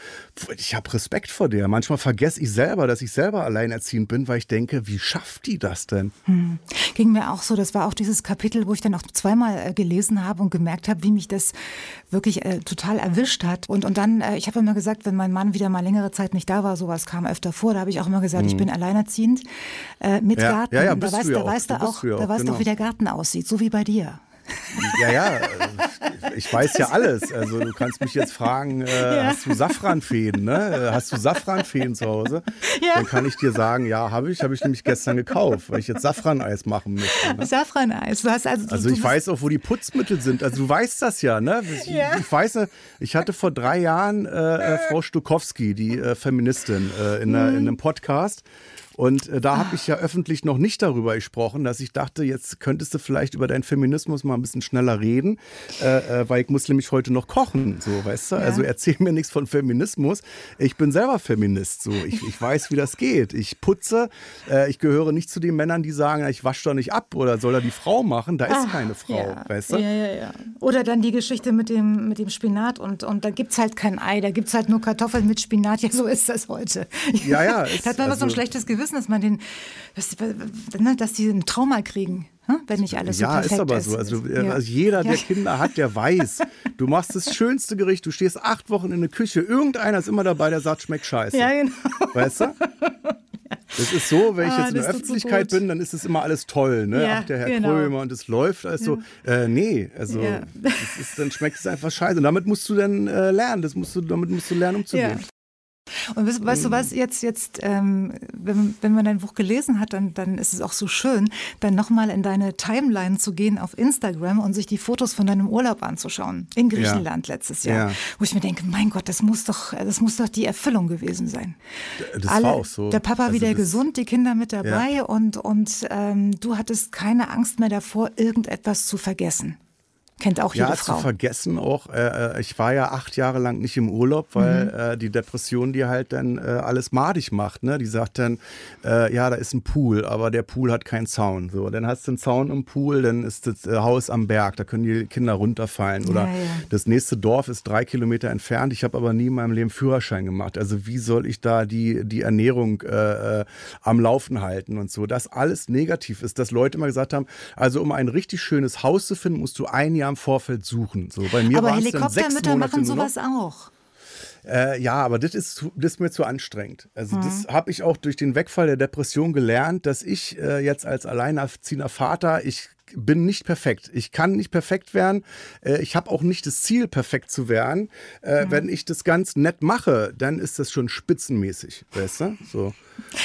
Ich habe Respekt vor der. Manchmal vergesse ich selber, dass ich selber alleinerziehend bin, weil ich denke, wie schafft die das denn? Hm. Ging mir auch so. Das war auch dieses Kapitel, wo ich dann auch zweimal äh, gelesen habe und gemerkt habe, wie mich das wirklich äh, total erwischt hat. Und, und dann, äh, ich habe immer gesagt, wenn mein Mann wieder mal längere Zeit nicht da war, sowas kam öfter vor, da habe ich auch immer gesagt, hm. ich bin alleinerziehend äh, mit ja, Garten. Ja, ja, da weißt, da weißt du auch, da weißt genau. auch, wie der Garten aussieht, so wie bei dir. Ja, ja, ich weiß ja alles. Also du kannst mich jetzt fragen, äh, ja. hast du Safranfeen, ne? Hast du Safranfeen zu Hause? Ja. Dann kann ich dir sagen, ja, habe ich, habe ich nämlich gestern gekauft, weil ich jetzt Safraneis machen möchte. Ne? Safraneis, du hast also. Also ich weiß auch, wo die Putzmittel sind. Also du weißt das ja, ne? Ich, ja. ich weiß, ich hatte vor drei Jahren äh, äh Frau Stukowski, die äh, Feministin, äh, in, mhm. in einem Podcast. Und äh, da habe ich ja öffentlich noch nicht darüber gesprochen, dass ich dachte, jetzt könntest du vielleicht über deinen Feminismus mal ein bisschen schneller reden, äh, äh, weil ich muss nämlich heute noch kochen, so, weißt du? Ja. Also erzähl mir nichts von Feminismus. Ich bin selber Feminist, so. Ich, ich weiß, wie das geht. Ich putze. Äh, ich gehöre nicht zu den Männern, die sagen, ich wasche doch nicht ab oder soll da die Frau machen. Da ist Ach, keine Frau, ja. weißt du? Ja, ja, ja. Oder dann die Geschichte mit dem, mit dem Spinat und, und da gibt es halt kein Ei, da gibt es halt nur Kartoffeln mit Spinat. Ja, so ist das heute. Ja, ja. da hat man also, so ein also schlechtes Gewissen wissen, dass man den, dass, ne, dass die ein Trauma kriegen. Hm? Wenn nicht alles so ja, perfekt ist aber ist. so. Also, ja. also jeder, der ja. Kinder hat, der weiß, du machst das schönste Gericht, du stehst acht Wochen in der Küche, irgendeiner ist immer dabei, der sagt, schmeckt scheiße. Ja, genau. Weißt du? Das ist so, wenn ich ah, jetzt in der Öffentlichkeit so bin, dann ist es immer alles toll, ne? Ja, Ach, der Herr genau. Krömer und es läuft alles so. Äh, nee, also ist, dann schmeckt es einfach scheiße. Und damit musst du dann äh, lernen, das musst du, damit musst du lernen, umzugehen. Und weißt, weißt, du was, jetzt, jetzt ähm, wenn, wenn man dein Buch gelesen hat, dann, dann ist es auch so schön, dann nochmal in deine Timeline zu gehen auf Instagram und sich die Fotos von deinem Urlaub anzuschauen. In Griechenland ja. letztes Jahr. Ja. Wo ich mir denke, mein Gott, das muss doch, das muss doch die Erfüllung gewesen sein. Das Alle, war auch so. Der Papa also wieder gesund, die Kinder mit dabei ja. und, und ähm, du hattest keine Angst mehr davor, irgendetwas zu vergessen. Kennt auch jede ja, Frau. zu vergessen auch. Äh, äh, ich war ja acht Jahre lang nicht im Urlaub, weil mhm. äh, die Depression dir halt dann äh, alles madig macht. Ne? Die sagt dann, äh, ja, da ist ein Pool, aber der Pool hat keinen Zaun. So, dann hast du einen Zaun im Pool, dann ist das äh, Haus am Berg, da können die Kinder runterfallen. Oder ja, ja. das nächste Dorf ist drei Kilometer entfernt. Ich habe aber nie in meinem Leben Führerschein gemacht. Also wie soll ich da die, die Ernährung am Laufen halten und so? Das alles negativ ist, dass Leute immer gesagt haben, also um ein richtig schönes Haus zu finden, musst du ein Jahr im Vorfeld suchen. So, bei mir aber Helikoptermütter machen sowas auch. Äh, ja, aber das ist, das ist mir zu anstrengend. Also hm. das habe ich auch durch den Wegfall der Depression gelernt, dass ich äh, jetzt als alleinerziehender Vater, ich bin nicht perfekt. Ich kann nicht perfekt werden. Äh, ich habe auch nicht das Ziel, perfekt zu werden. Mhm. Wenn ich das ganz nett mache, dann ist das schon spitzenmäßig. Weißt du? So.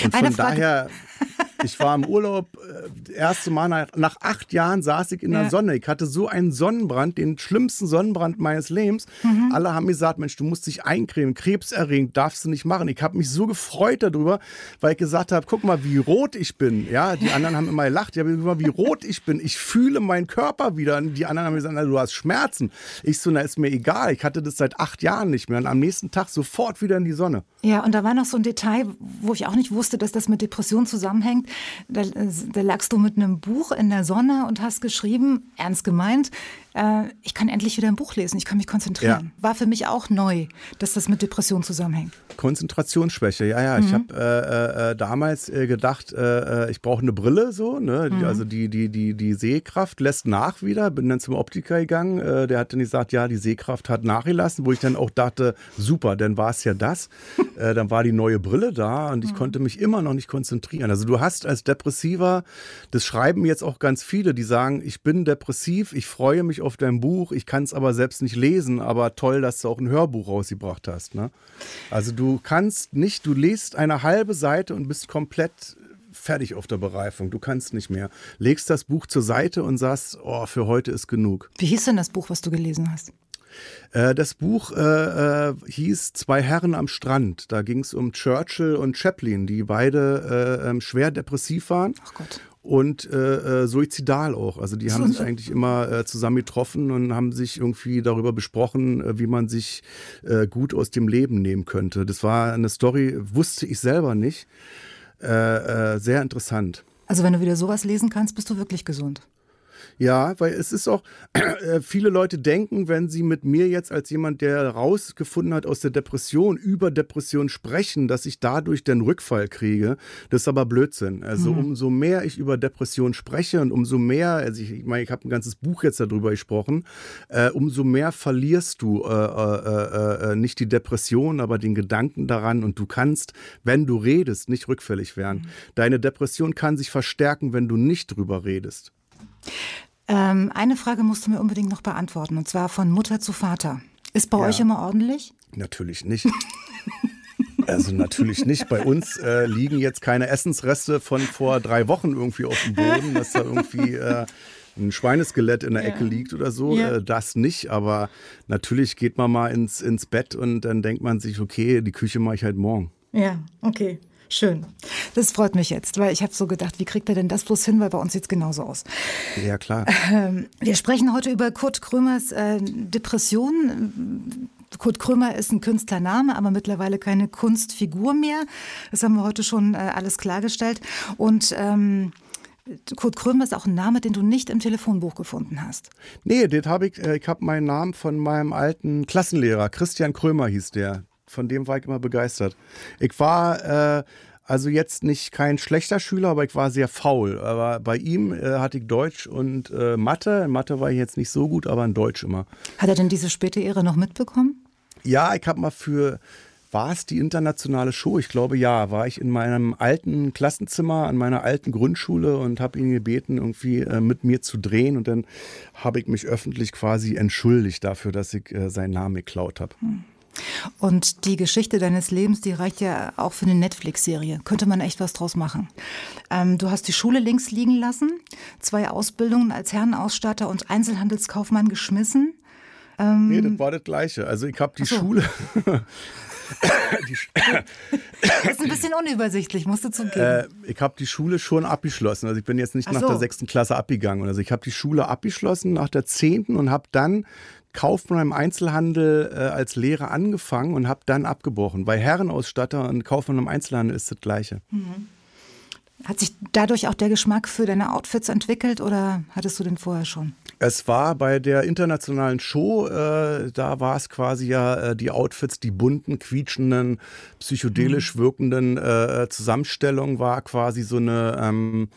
Und von daher, ich war im Urlaub, äh, erste Mal nach, nach, acht Jahren saß ich in der Sonne. Ich hatte so einen Sonnenbrand, den schlimmsten Sonnenbrand meines Lebens. Mhm. Alle haben gesagt, Mensch, du musst dich eincremen, krebserregend, darfst du nicht machen. Ich habe mich so gefreut darüber, weil ich gesagt habe, guck mal, wie rot ich bin. Ja, die anderen haben immer gelacht, ich habe immer, wie rot ich bin. Ich fühle meinen Körper wieder. Die anderen haben gesagt, na, du hast Schmerzen. Ich so, na, ist mir egal. Ich hatte das seit acht Jahren nicht mehr. Und am nächsten Tag sofort wieder in die Sonne. Ja, und da war noch so ein Detail, wo ich auch nicht wusste, dass das mit Depression zusammenhängt. Da, da lagst du mit einem Buch in der Sonne und hast geschrieben, ernst gemeint, äh, ich kann endlich wieder ein Buch lesen, ich kann mich konzentrieren. Ja. War für mich auch neu, dass das mit Depression zusammenhängt. Konzentrationsschwäche, ja, ja. Mhm. Ich habe äh, äh, damals äh, gedacht, äh, äh, ich brauche eine Brille, so, ne? Mhm. Also die, die, die, die Sehkraft lässt nach wieder. Bin dann zum Optiker gegangen, der hat dann gesagt, ja, die Sehkraft hat nachgelassen, wo ich dann auch dachte, super, dann war es ja das. dann war die neue Brille da und ich mhm. konnte mich immer noch nicht konzentrieren. Also du hast als Depressiver, das schreiben jetzt auch ganz viele, die sagen, ich bin depressiv, ich freue mich auf dein Buch, ich kann es aber selbst nicht lesen, aber toll, dass du auch ein Hörbuch rausgebracht hast. Ne? Also du kannst nicht, du liest eine halbe Seite und bist komplett fertig auf der Bereifung. Du kannst nicht mehr. Legst das Buch zur Seite und sagst, oh, für heute ist genug. Wie hieß denn das Buch, was du gelesen hast? Äh, das Buch äh, äh, hieß Zwei Herren am Strand. Da ging es um Churchill und Chaplin, die beide äh, ähm, schwer depressiv waren. Ach Gott und äh, suizidal auch. Also die haben sich eigentlich immer äh, zusammen getroffen und haben sich irgendwie darüber besprochen, äh, wie man sich gut aus dem Leben nehmen könnte. Das war eine Story, wusste ich selber nicht. Sehr interessant. Also wenn du wieder sowas lesen kannst, bist du wirklich gesund. Ja, weil es ist auch, äh, viele Leute denken, wenn sie mit mir jetzt als jemand, der rausgefunden hat aus der Depression, über Depression sprechen, dass ich dadurch den Rückfall kriege. Das ist aber Blödsinn. Also mhm. umso mehr ich über Depression spreche und umso mehr, also ich, ich meine, ich habe ein ganzes Buch jetzt darüber gesprochen, äh, umso mehr verlierst du äh, äh, äh, nicht die Depression, aber den Gedanken daran und du kannst, wenn du redest, nicht rückfällig werden. Mhm. Deine Depression kann sich verstärken, wenn du nicht drüber redest. Ähm, eine Frage musst du mir unbedingt noch beantworten, und zwar von Mutter zu Vater. Ist bei ja. euch immer ordentlich? Natürlich nicht. Also natürlich nicht. Bei uns äh, liegen jetzt keine Essensreste von vor drei Wochen irgendwie auf dem Boden, dass da irgendwie äh, ein Schweineskelett in der ja. Ecke liegt oder so. Ja. Äh, das nicht. Aber natürlich geht man mal ins, ins Bett und dann denkt man sich, okay, die Küche mache ich halt morgen. Ja, okay. Schön. Das freut mich jetzt, weil ich habe so gedacht, wie kriegt er denn das bloß hin, weil bei uns sieht es genauso aus. Ja, klar. Ähm, wir sprechen heute über Kurt Krömers äh, Depression. Kurt Krömer ist ein Künstlername, aber mittlerweile keine Kunstfigur mehr. Das haben wir heute schon äh, alles klargestellt. Und ähm, Kurt Krömer ist auch ein Name, den du nicht im Telefonbuch gefunden hast. Nee, den hab ich, äh, ich habe meinen Namen von meinem alten Klassenlehrer, Christian Krömer hieß der von dem war ich immer begeistert. Ich war äh, also jetzt nicht kein schlechter Schüler, aber ich war sehr faul. Aber bei ihm äh, hatte ich Deutsch und äh, Mathe. In Mathe war ich jetzt nicht so gut, aber in Deutsch immer. Hat er denn diese späte Ehre noch mitbekommen? Ja, ich habe mal für war es die internationale Show? Ich glaube ja. War ich in meinem alten Klassenzimmer an meiner alten Grundschule und habe ihn gebeten, irgendwie äh, mit mir zu drehen. Und dann habe ich mich öffentlich quasi entschuldigt dafür, dass ich äh, seinen Namen geklaut habe. Hm. Und die Geschichte deines Lebens, die reicht ja auch für eine Netflix-Serie. Könnte man echt was draus machen. Ähm, du hast die Schule links liegen lassen, zwei Ausbildungen als Herrenausstatter und Einzelhandelskaufmann geschmissen. Ähm, nee, das war das Gleiche. Also ich habe die so. Schule. das ist ein bisschen unübersichtlich, musst du zugeben. Äh, ich habe die Schule schon abgeschlossen. Also ich bin jetzt nicht Ach nach so. der sechsten Klasse abgegangen. Also ich habe die Schule abgeschlossen nach der zehnten und habe dann Kaufmann im Einzelhandel äh, als Lehrer angefangen und habe dann abgebrochen. Bei Herrenausstatter und Kaufmann im Einzelhandel ist das Gleiche. Mhm. Hat sich dadurch auch der Geschmack für deine Outfits entwickelt oder hattest du den vorher schon? Es war bei der internationalen Show, äh, da war es quasi ja äh, die Outfits, die bunten, quietschenden, psychedelisch mhm. wirkenden äh, Zusammenstellung war quasi so eine ähm,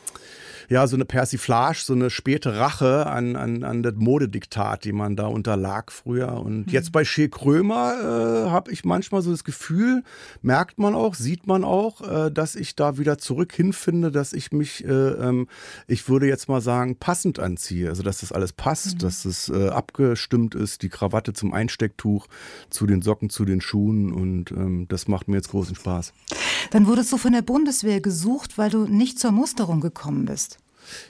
ja, so eine Persiflage, so eine späte Rache an, an, an das Modediktat, die man da unterlag früher. Und mhm. jetzt bei Shea Krömer äh, habe ich manchmal so das Gefühl, merkt man auch, sieht man auch, äh, dass ich da wieder zurück hinfinde, dass ich mich, äh, ähm, ich würde jetzt mal sagen, passend anziehe. Also, dass das alles passt, mhm. dass es äh, abgestimmt ist, die Krawatte zum Einstecktuch, zu den Socken, zu den Schuhen. Und ähm, das macht mir jetzt großen Spaß. Dann wurdest du von der Bundeswehr gesucht, weil du nicht zur Musterung gekommen bist.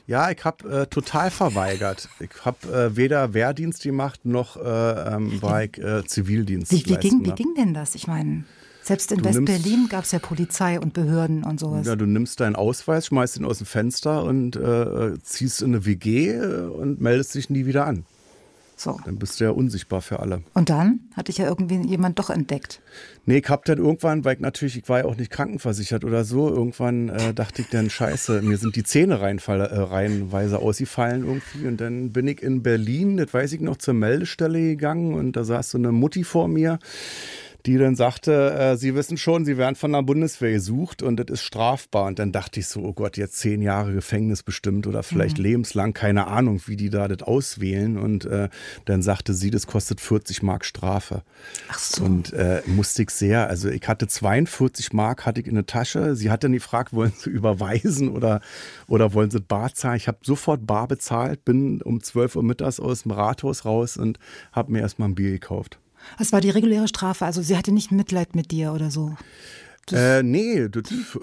Ja, ich habe äh, total verweigert. Ich habe äh, weder Wehrdienst gemacht noch äh, ähm, war ich äh, Zivildienst. Wie, wie, ging, wie ging denn das? Ich meine, selbst in West-Berlin gab es ja Polizei und Behörden und sowas. Ja, du nimmst deinen Ausweis, schmeißt ihn aus dem Fenster und äh, ziehst in eine WG äh, und meldest dich nie wieder an. So. Dann bist du ja unsichtbar für alle. Und dann hat dich ja irgendwie jemand doch entdeckt. Nee, ich hab dann irgendwann, weil ich natürlich, ich war ja auch nicht krankenversichert oder so, irgendwann äh, dachte ich dann, scheiße, mir sind die Zähne reinfall, äh, reihenweise ausgefallen irgendwie. Und dann bin ich in Berlin, das weiß ich noch, zur Meldestelle gegangen und da saß so eine Mutti vor mir die dann sagte, äh, Sie wissen schon, Sie werden von der Bundeswehr gesucht und das ist strafbar. Und dann dachte ich so, oh Gott, jetzt zehn Jahre Gefängnis bestimmt oder vielleicht mhm. lebenslang, keine Ahnung, wie die da das auswählen. Und äh, dann sagte sie, das kostet 40 Mark Strafe. Ach so. Und äh, musste ich sehr, also ich hatte 42 Mark, hatte ich in der Tasche. Sie hat dann gefragt, wollen Sie überweisen oder, oder wollen Sie bar zahlen? Ich habe sofort bar bezahlt, bin um 12 Uhr mittags aus dem Rathaus raus und habe mir erstmal ein Bier gekauft. Was war die reguläre Strafe? Also sie hatte nicht Mitleid mit dir oder so? Äh, nee,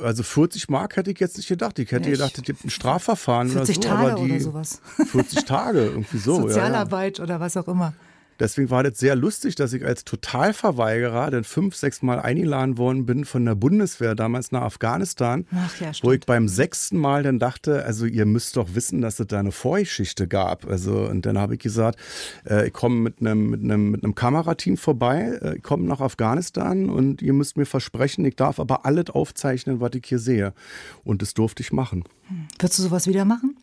also 40 Mark hätte ich jetzt nicht gedacht. Ich hätte Echt? gedacht, es gibt ein Strafverfahren 40 oder so. Tage aber die, oder sowas. 40 Tage, irgendwie so. Sozialarbeit ja, ja. oder was auch immer. Deswegen war das sehr lustig, dass ich als Totalverweigerer dann fünf, sechs Mal eingeladen worden bin von der Bundeswehr damals nach Afghanistan, ja, wo ich beim sechsten Mal dann dachte, also ihr müsst doch wissen, dass es da eine Vorgeschichte gab. Also und dann habe ich gesagt, äh, ich komme mit einem mit einem mit einem Kamerateam vorbei, äh, ich komme nach Afghanistan und ihr müsst mir versprechen, ich darf aber alles aufzeichnen, was ich hier sehe. Und das durfte ich machen. Hm. Würdest du sowas wieder machen?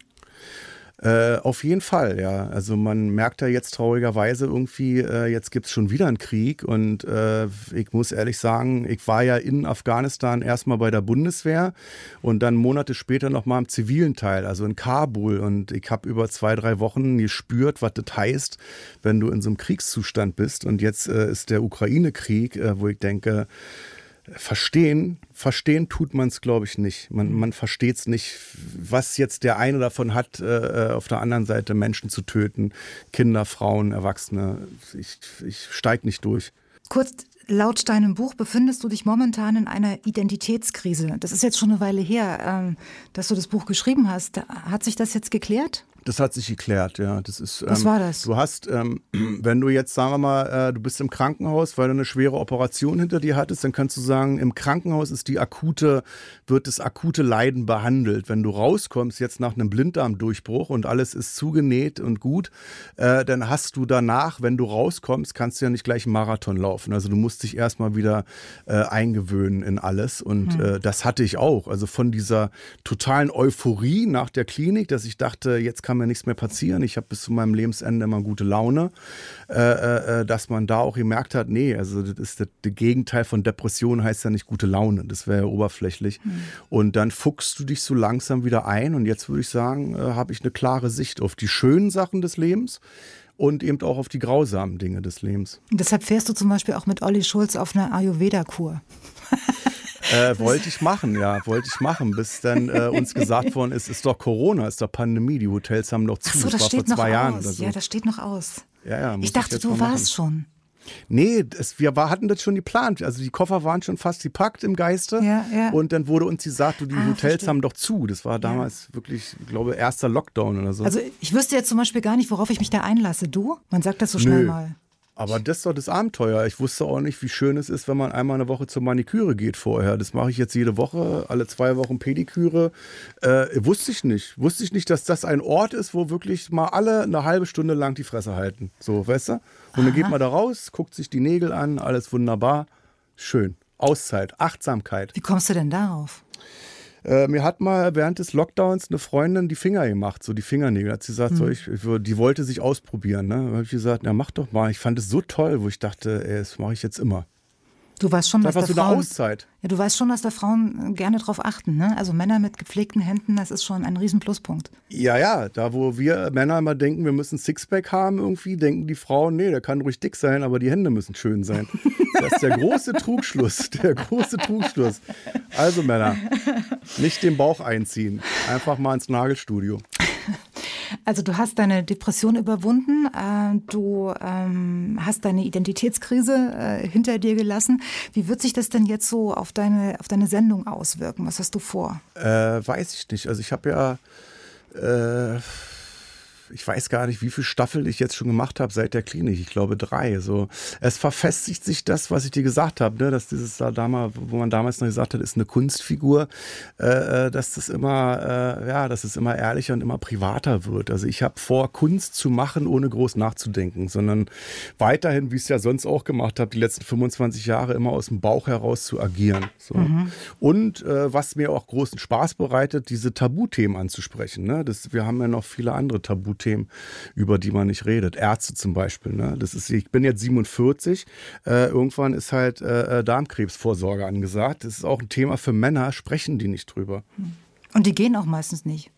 Äh, auf jeden Fall, ja. Also man merkt ja jetzt traurigerweise irgendwie, äh, jetzt gibt es schon wieder einen Krieg und äh, ich muss ehrlich sagen, ich war ja in Afghanistan erstmal bei der Bundeswehr und dann Monate später nochmal im zivilen Teil, also in Kabul und ich habe über zwei, drei Wochen gespürt, was das heißt, wenn du in so einem Kriegszustand bist und jetzt äh, ist der Ukraine-Krieg, äh, wo ich denke, verstehen, verstehen tut man es, glaube ich, nicht. Man, man versteht es nicht, was jetzt der eine davon hat, äh, auf der anderen Seite Menschen zu töten, Kinder, Frauen, Erwachsene. Ich, ich steige nicht durch. Kurz, laut deinem Buch befindest du dich momentan in einer Identitätskrise. Das ist jetzt schon eine Weile her, ähm, dass du das Buch geschrieben hast. Hat sich das jetzt geklärt? Das hat sich geklärt, ja. Das ist, ähm, Was war das? Du hast, ähm, wenn du jetzt, sagen wir mal, äh, du bist im Krankenhaus, weil du eine schwere Operation hinter dir hattest, dann kannst du sagen, im Krankenhaus ist die akute, wird das akute Leiden behandelt. Wenn du rauskommst, jetzt nach einem Blinddarmdurchbruch und alles ist zugenäht und gut, äh, dann hast du danach, wenn du rauskommst, kannst du ja nicht gleich einen Marathon laufen. Also du musst dich erstmal wieder äh, eingewöhnen in alles. Und hm. das hatte ich auch. Also von dieser totalen Euphorie nach der Klinik, dass ich dachte, jetzt kann kann mir nichts mehr passieren. Ich habe bis zu meinem Lebensende immer gute Laune, äh, äh, äh, dass man da auch gemerkt hat, nee, also das ist das, das Gegenteil von Depression heißt ja nicht gute Laune, das wäre ja oberflächlich. Mhm. Und dann fuchst du dich so langsam wieder ein und jetzt würde ich sagen, äh, habe ich eine klare Sicht auf die schönen Sachen des Lebens und eben auch auf die grausamen Dinge des Lebens. Und deshalb fährst du zum Beispiel auch mit Olli Schulz auf eine Ayurveda-Kur. Äh, wollte ich machen, ja, wollte ich machen, bis dann äh, uns gesagt worden ist, ist doch Corona, ist doch Pandemie, die Hotels haben noch zu. Ach so, das, das steht noch aus. So. Ja, das steht noch aus. Ja, ja, ich dachte, ich du warst schon. Nee, es, wir war, hatten das schon geplant. Also die Koffer waren schon fast gepackt im Geiste. Ja, ja. Und dann wurde uns gesagt, du, die ah, Hotels verstehe. haben doch zu. Das war damals ja. wirklich, ich glaube, erster Lockdown oder so. Also ich wüsste jetzt zum Beispiel gar nicht, worauf ich mich da einlasse. Du? Man sagt das so schnell Nö. mal. Aber das ist doch das Abenteuer. Ich wusste auch nicht, wie schön es ist, wenn man einmal eine Woche zur Maniküre geht vorher. Das mache ich jetzt jede Woche, alle zwei Wochen Pediküre. Äh, wusste ich nicht. Wusste ich nicht, dass das ein Ort ist, wo wirklich mal alle eine halbe Stunde lang die Fresse halten. So, weißt du? Und Aha. dann geht man da raus, guckt sich die Nägel an, alles wunderbar. Schön. Auszeit, Achtsamkeit. Wie kommst du denn darauf? Äh, mir hat mal während des Lockdowns eine Freundin die Finger gemacht, so die Fingernägel. Hat sie gesagt, mhm. so ich, die wollte sich ausprobieren. Ne? Da habe ich gesagt, ja, mach doch mal. Ich fand es so toll, wo ich dachte, ey, das mache ich jetzt immer. Du weißt schon, dass da Frauen, Auszeit. Ja, du weißt schon, dass da Frauen gerne drauf achten. Ne? Also Männer mit gepflegten Händen, das ist schon ein Riesenpluspunkt. Ja, ja, da wo wir Männer immer denken, wir müssen Sixpack haben irgendwie, denken die Frauen, nee, der kann ruhig dick sein, aber die Hände müssen schön sein. Das ist der große Trugschluss, der große Trugschluss. Also Männer, nicht den Bauch einziehen, einfach mal ins Nagelstudio. Also du hast deine Depression überwunden, äh, du ähm, hast deine Identitätskrise äh, hinter dir gelassen. Wie wird sich das denn jetzt so auf deine, auf deine Sendung auswirken? Was hast du vor? Äh, weiß ich nicht. Also ich habe ja, äh, ich weiß gar nicht, wie viele Staffeln ich jetzt schon gemacht habe seit der Klinik. Ich glaube drei. So, es verfestigt sich das, was ich dir gesagt habe, ne? dass dieses da damals, wo man damals noch gesagt hat, ist eine Kunstfigur, äh, äh, dass das immer, äh, ja, dass es immer ehrlicher und immer privater wird. Also ich habe vor, Kunst zu machen, ohne groß nachzudenken, sondern weiterhin, wie ich es ja sonst auch gemacht habe, die letzten 25 Jahre immer aus dem Bauch heraus zu agieren. So. Mhm. Und äh, was mir auch großen Spaß bereitet, diese Tabuthemen anzusprechen. Ne? Das, wir haben ja noch viele andere Tabuthemen, über die man nicht redet. Ärzte zum Beispiel. Ne? Das ist, ich bin jetzt 47. Äh, irgendwann ist halt äh, äh, Darmkrebsvorsorge angesagt. Das ist auch ein Thema für Männer, sprechen die nicht drüber. Und die gehen auch meistens nicht.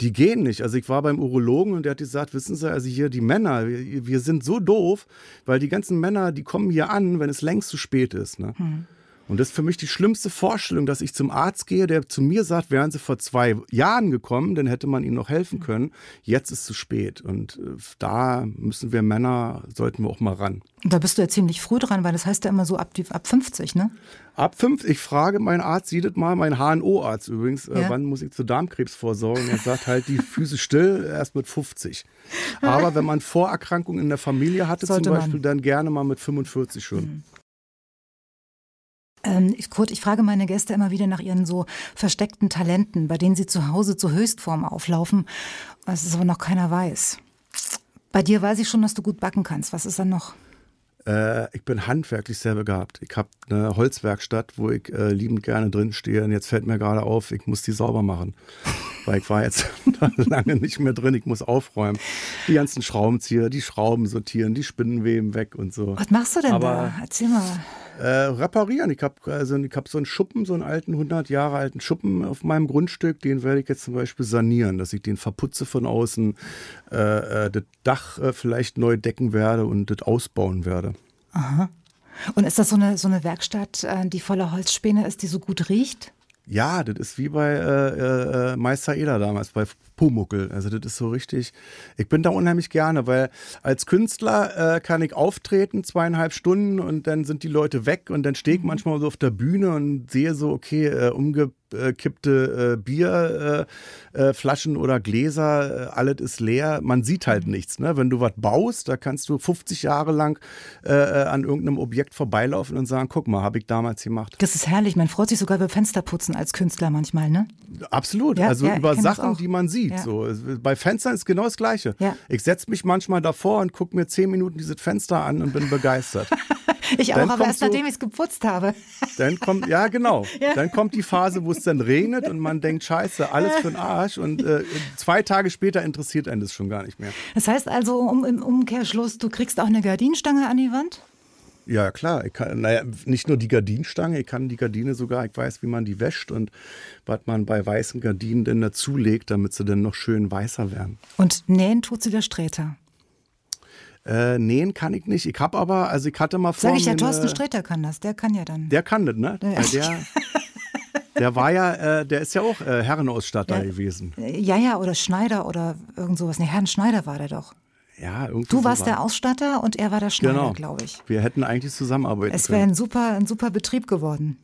Die gehen nicht. Also ich war beim Urologen und der hat gesagt, wissen Sie, also hier die Männer, wir, wir sind so doof, weil die ganzen Männer, die kommen hier an, wenn es längst zu spät ist. Ne? Hm. Und das ist für mich die schlimmste Vorstellung, dass ich zum Arzt gehe, der zu mir sagt, wären Sie vor zwei Jahren gekommen, dann hätte man Ihnen noch helfen können. Jetzt ist es zu spät. Und äh, da müssen wir Männer, sollten wir auch mal ran. Da bist du ja ziemlich früh dran, weil das heißt ja immer so ab, ab 50, ne? Ab 5, ich frage meinen Arzt jedes Mal, mein HNO-Arzt übrigens, äh, ja. äh, wann muss ich zur Darmkrebsvorsorge? Und er sagt halt, die Füße still, erst mit 50. Aber wenn man Vorerkrankungen in der Familie hatte Sollte zum Beispiel, man. dann gerne mal mit 45 schon. Mhm. Ähm, Kurt, ich frage meine Gäste immer wieder nach ihren so versteckten Talenten, bei denen sie zu Hause zur Höchstform auflaufen, was es aber noch keiner weiß. Bei dir weiß ich schon, dass du gut backen kannst. Was ist dann noch? Äh, ich bin handwerklich sehr begabt. Ich habe eine Holzwerkstatt, wo ich äh, liebend gerne drin stehe. Und jetzt fällt mir gerade auf, ich muss die sauber machen. Weil ich war jetzt lange nicht mehr drin. Ich muss aufräumen. Die ganzen Schraubenzieher, die Schrauben sortieren, die Spinnenweben weg und so. Was machst du denn Aber, da? Erzähl mal. Äh, reparieren. Ich habe also, hab so einen Schuppen, so einen alten, 100 Jahre alten Schuppen auf meinem Grundstück. Den werde ich jetzt zum Beispiel sanieren, dass ich den verputze von außen, äh, äh das Dach äh, vielleicht neu decken werde und das ausbauen werde. Aha. Und ist das so eine, so eine Werkstatt, äh, die voller Holzspäne ist, die so gut riecht? Ja, das ist wie bei äh, äh, Meister Eder damals, bei Pumuckel. Also das ist so richtig. Ich bin da unheimlich gerne, weil als Künstler äh, kann ich auftreten, zweieinhalb Stunden und dann sind die Leute weg und dann stehe ich mhm. manchmal so auf der Bühne und sehe so, okay, äh, umge kippte äh, Bierflaschen äh, äh, oder Gläser, äh, alles ist leer. Man sieht halt mhm. nichts. Ne? Wenn du was baust, da kannst du 50 Jahre lang an irgendeinem Objekt vorbeilaufen und sagen, guck mal, habe ich damals gemacht. Das ist herrlich. Man freut sich sogar über Fensterputzen als Künstler manchmal, ne? Absolut. Ja, also ja, über Sachen, die man sieht. Ja. So. Bei Fenstern ist genau das Gleiche. Ich setze mich manchmal davor und gucke mir zehn Minuten dieses Fenster an und bin begeistert. ich auch, dann aber erst so, nachdem ich es geputzt habe. Dann kommt, ja genau, dann kommt die Phase, wo es dann regnet und man denkt, scheiße, alles für den Arsch. Und äh, zwei Tage später interessiert einen das schon gar nicht mehr. Das heißt also um, im Umkehrschluss, du kriegst auch eine Gardinenstange an die Wand? Ja, klar. Ich kann, naja, nicht nur die Gardinenstange, ich kann die Gardine sogar, ich weiß, wie man die wäscht und was man bei weißen Gardinen denn dazulegt, damit sie dann noch schön weißer werden. Und nähen tut sie der Sträter? Äh, nähen kann ich nicht. Ich habe aber, also ich hatte mal vor. Sag ich ja, Thorsten Sträter kann das, der kann ja dann. Der kann das, ne? Ja. Der, Der war ja, äh, der ist ja auch äh, Herrenausstatter ja, gewesen. Ja, ja, oder Schneider oder irgend sowas. Nee, Herrn Schneider war der doch. Ja, irgendwie. Du warst so war. der Ausstatter und er war der Schneider, genau. glaube ich. Wir hätten eigentlich zusammenarbeiten es können. Es wäre ein super, ein super Betrieb geworden.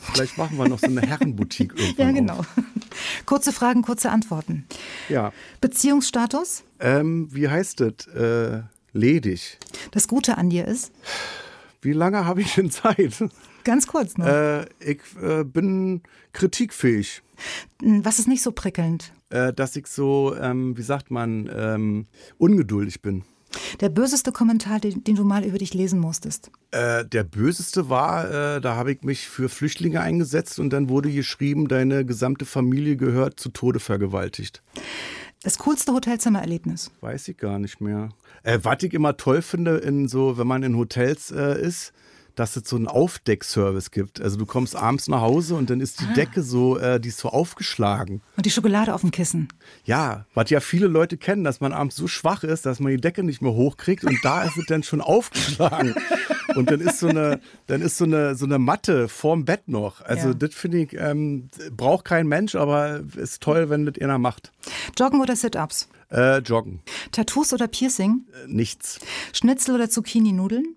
Vielleicht machen wir noch so eine Herrenboutique irgendwann. ja, genau. Auf. Kurze Fragen, kurze Antworten. Ja. Beziehungsstatus? Ähm, wie heißt das? Äh, ledig. Das Gute an dir ist? Wie lange habe ich denn Zeit? Ganz kurz noch. Äh, ich äh, bin kritikfähig. Hm, was ist nicht so prickelnd? Äh, dass ich so, ähm, wie sagt man, ähm, ungeduldig bin. Der böseste Kommentar, den, den, du mal über dich lesen musstest? Äh, der böseste war, äh, da habe ich mich für Flüchtlinge eingesetzt und dann wurde geschrieben, deine gesamte Familie gehört zu Tode vergewaltigt. Das coolste Hotelzimmererlebnis? Weiß ich gar nicht mehr. Äh, was ich immer toll finde, in so, wenn man in Hotels äh, ist, dass es so einen Aufdeckservice gibt. Also du kommst abends nach Hause und dann ist die ah. Decke so, äh, die ist so aufgeschlagen. Und die Schokolade auf dem Kissen. Ja, was ja viele Leute kennen, dass man abends so schwach ist, dass man die Decke nicht mehr hochkriegt und da ist es dann schon aufgeschlagen. Und dann ist so eine, dann ist so eine, so eine Matte vorm Bett noch. Also ja. das finde ich, ähm, braucht kein Mensch, aber ist toll, wenn das einer macht. Joggen oder Sit-Ups? Äh, joggen. Tattoos oder Piercing? Äh, nichts. Schnitzel oder Zucchini-Nudeln?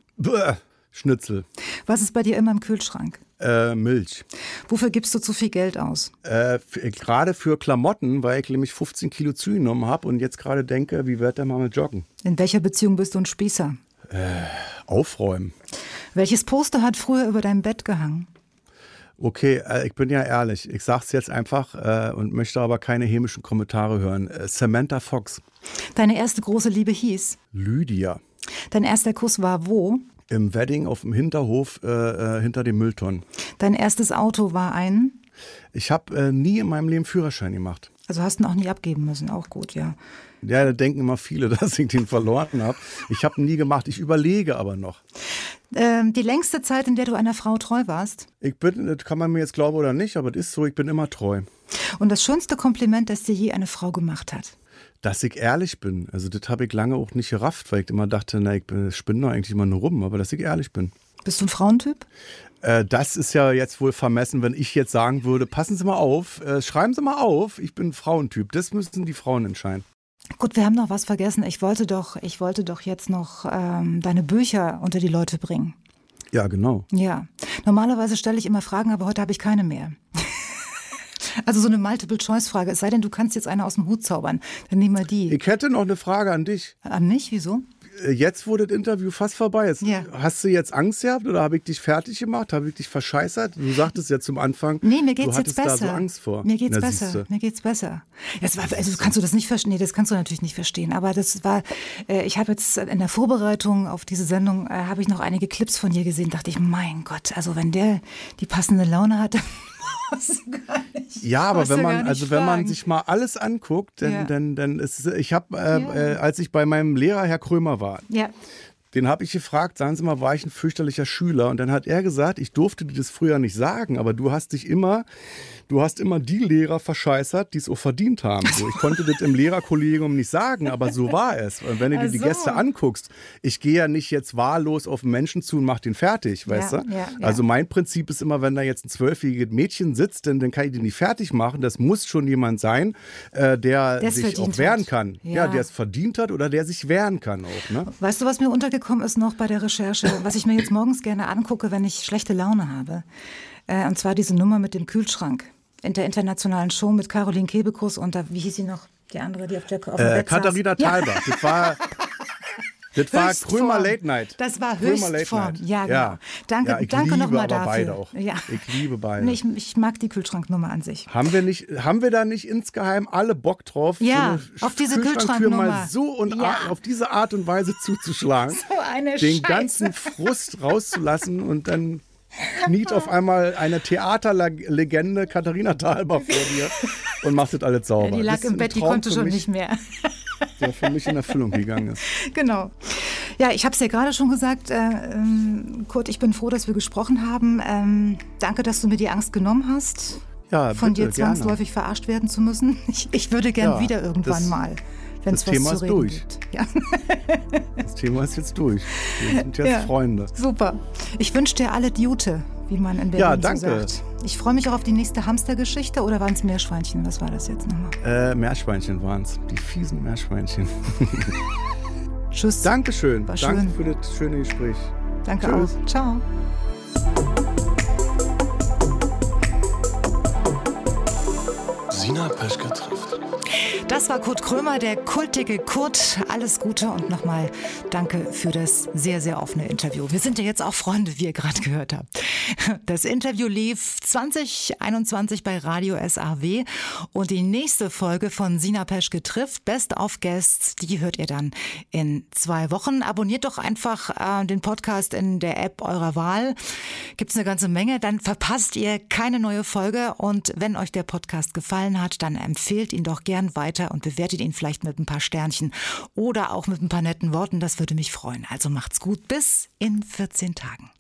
Schnitzel. Was ist bei dir immer im Kühlschrank? Äh, Milch. Wofür gibst du zu viel Geld aus? Äh, gerade für Klamotten, weil ich nämlich 15 Kilo zugenommen habe und jetzt gerade denke, wie wird der mal mit joggen? In welcher Beziehung bist du ein Spießer? Aufräumen. Welches Poster hat früher über deinem Bett gehangen? Okay, äh, ich bin ja ehrlich. Ich sag's jetzt einfach äh, und möchte aber keine hämischen Kommentare hören. Äh, Samantha Fox. Deine erste große Liebe hieß? Lydia. Dein erster Kuss war wo? Im Wedding auf dem Hinterhof äh, äh, hinter dem Mülltonnen. Dein erstes Auto war ein? Ich habe äh, nie in meinem Leben Führerschein gemacht. Also hast du ihn auch nie abgeben müssen, auch gut, ja. Ja, da denken immer viele, dass ich den verloren habe. Ich habe ihn nie gemacht. Ich überlege aber noch. Ähm, die längste Zeit, in der du einer Frau treu warst? Ich bin, das kann man mir jetzt glauben oder nicht, aber es ist so, ich bin immer treu. Und das schönste Kompliment, das dir je eine Frau gemacht hat? Dass ich ehrlich bin. Also das habe ich lange auch nicht gerafft, weil ich immer dachte, na, ich bin- spinne doch eigentlich immer nur rum, aber dass ich ehrlich bin. Bist du ein Frauentyp? Äh, das ist ja jetzt wohl vermessen, wenn ich jetzt sagen würde, passen Sie mal auf, äh, schreiben Sie mal auf, ich bin ein Frauentyp. Das müssen die Frauen entscheiden. Gut, wir haben noch was vergessen. Ich wollte doch, ich wollte doch jetzt noch ähm, deine Bücher unter die Leute bringen. Ja, genau. Ja. Normalerweise stelle ich immer Fragen, aber heute habe ich keine mehr. Also so eine Multiple-Choice-Frage. Es sei denn, du kannst jetzt eine aus dem Hut zaubern. Dann nehmen wir die. Ich hätte noch eine Frage an dich. An mich? Wieso? Äh, Jetzt, wo das Interview fast vorbei ist, Ja. hast du jetzt Angst gehabt oder habe ich dich fertig gemacht? Habe ich dich verscheißert? Du sagtest ja zum Anfang, Nee, mir du geht's hattest jetzt besser. da so Angst vor. Mir geht's Na, besser. Mir geht's besser. Das war, also kannst du das nicht verstehen? Nee, das kannst du natürlich nicht verstehen. Aber das war, äh, ich habe jetzt in der Vorbereitung auf diese Sendung äh, habe ich noch einige Clips von dir gesehen. Dachte ich, mein Gott, also wenn der die passende Laune hat, Ja, aber wenn man, also wenn man sich mal alles anguckt, dann, Ja. dann, dann ist es- ich habe, äh, Ja. äh, als ich bei meinem Lehrer Herr Krömer war, ja. den habe ich gefragt, sagen Sie mal, war ich ein fürchterlicher Schüler? Und dann hat er gesagt, ich durfte dir das früher nicht sagen, aber du hast dich immer, du hast immer die Lehrer verscheißert, die es auch verdient haben. So, ich konnte das im Lehrerkollegium nicht sagen, aber so war es. Und wenn du dir Ach die. Gäste anguckst, ich gehe ja nicht jetzt wahllos auf einen Menschen zu und mach den fertig, weißt Ja, du? ja, ja. Also mein Prinzip ist immer, wenn da jetzt ein zwölfjähriges Mädchen sitzt, dann, dann kann ich den nicht fertig machen. Das muss schon jemand sein, äh, der, Der es sich auch wehren hat. kann. Ja. Ja. der es verdient hat oder der sich wehren kann auch. Ne? Weißt du, was mir untergekommen ist noch bei der Recherche, was ich mir jetzt morgens gerne angucke, wenn ich schlechte Laune habe? Äh, und zwar diese Nummer mit dem Kühlschrank. In der internationalen Show mit Caroline Kebekus und da, wie hieß sie noch? Die andere, die auf der auf Äh. Katharina Thalbach. Das war, das war. Krömer Late Night. Das war Höchstform. Night. Ja, genau. Danke, ja, ich danke liebe nochmal dafür. beide auch. Ja. Ich liebe beide. Ich, ich mag die Kühlschranknummer an sich. haben wir nicht, haben wir da nicht insgeheim alle Bock drauf, Ja, so auf diese Kühlschranktür mal so und Ja. auf diese Art und Weise zuzuschlagen, So eine den Scheiße. ganzen Frust rauszulassen und dann kniet auf einmal eine Theaterlegende Katharina Thalbach vor dir und macht das alles sauber. Die lag im Bett, die konnte schon mich, nicht mehr. Der für mich in Erfüllung gegangen ist. Genau. Ja, ich habe es ja gerade schon gesagt, äh, ähm, Kurt, ich bin froh, dass wir gesprochen haben. Ähm, danke, dass du mir die Angst genommen hast, Ja, von bitte, dir zwangsläufig verarscht werden zu müssen. Ich, ich würde gern Ja, wieder irgendwann mal, wenn es das was Thema zu ist reden durch. gibt. Ja, Das Thema ist jetzt durch. Wir sind jetzt Ja. Freunde. super. Ich wünsche dir alle Jute, wie man in Berlin Ja, so danke. sagt. Ich freue mich auch auf die nächste Hamstergeschichte oder waren es Meerschweinchen? Was war das jetzt nochmal? Äh, Meerschweinchen waren es. Die fiesen Meerschweinchen. Tschüss. Dankeschön. War Danke schön. für das schöne Gespräch. Danke Tschüss. auch. Ciao. Sina Peschke trifft. Das war Kurt Krömer, der kultige Kurt. Alles Gute und nochmal danke für das sehr, sehr offene Interview. Wir sind ja jetzt auch Freunde, wie ihr gerade gehört habt. Das Interview lief 2021 bei Radio SAW und die nächste Folge von Sina Peschke trifft Best of Guests, die hört ihr dann in zwei Wochen. Abonniert doch einfach äh, den Podcast in der App eurer Wahl. Gibt's eine ganze Menge, dann verpasst ihr keine neue Folge und wenn euch der Podcast gefallen hat, dann empfehlt ihn doch gern weiter und bewertet ihn vielleicht mit ein paar Sternchen oder auch mit ein paar netten Worten. Das würde mich freuen. Also macht's gut. Bis in 14 Tagen.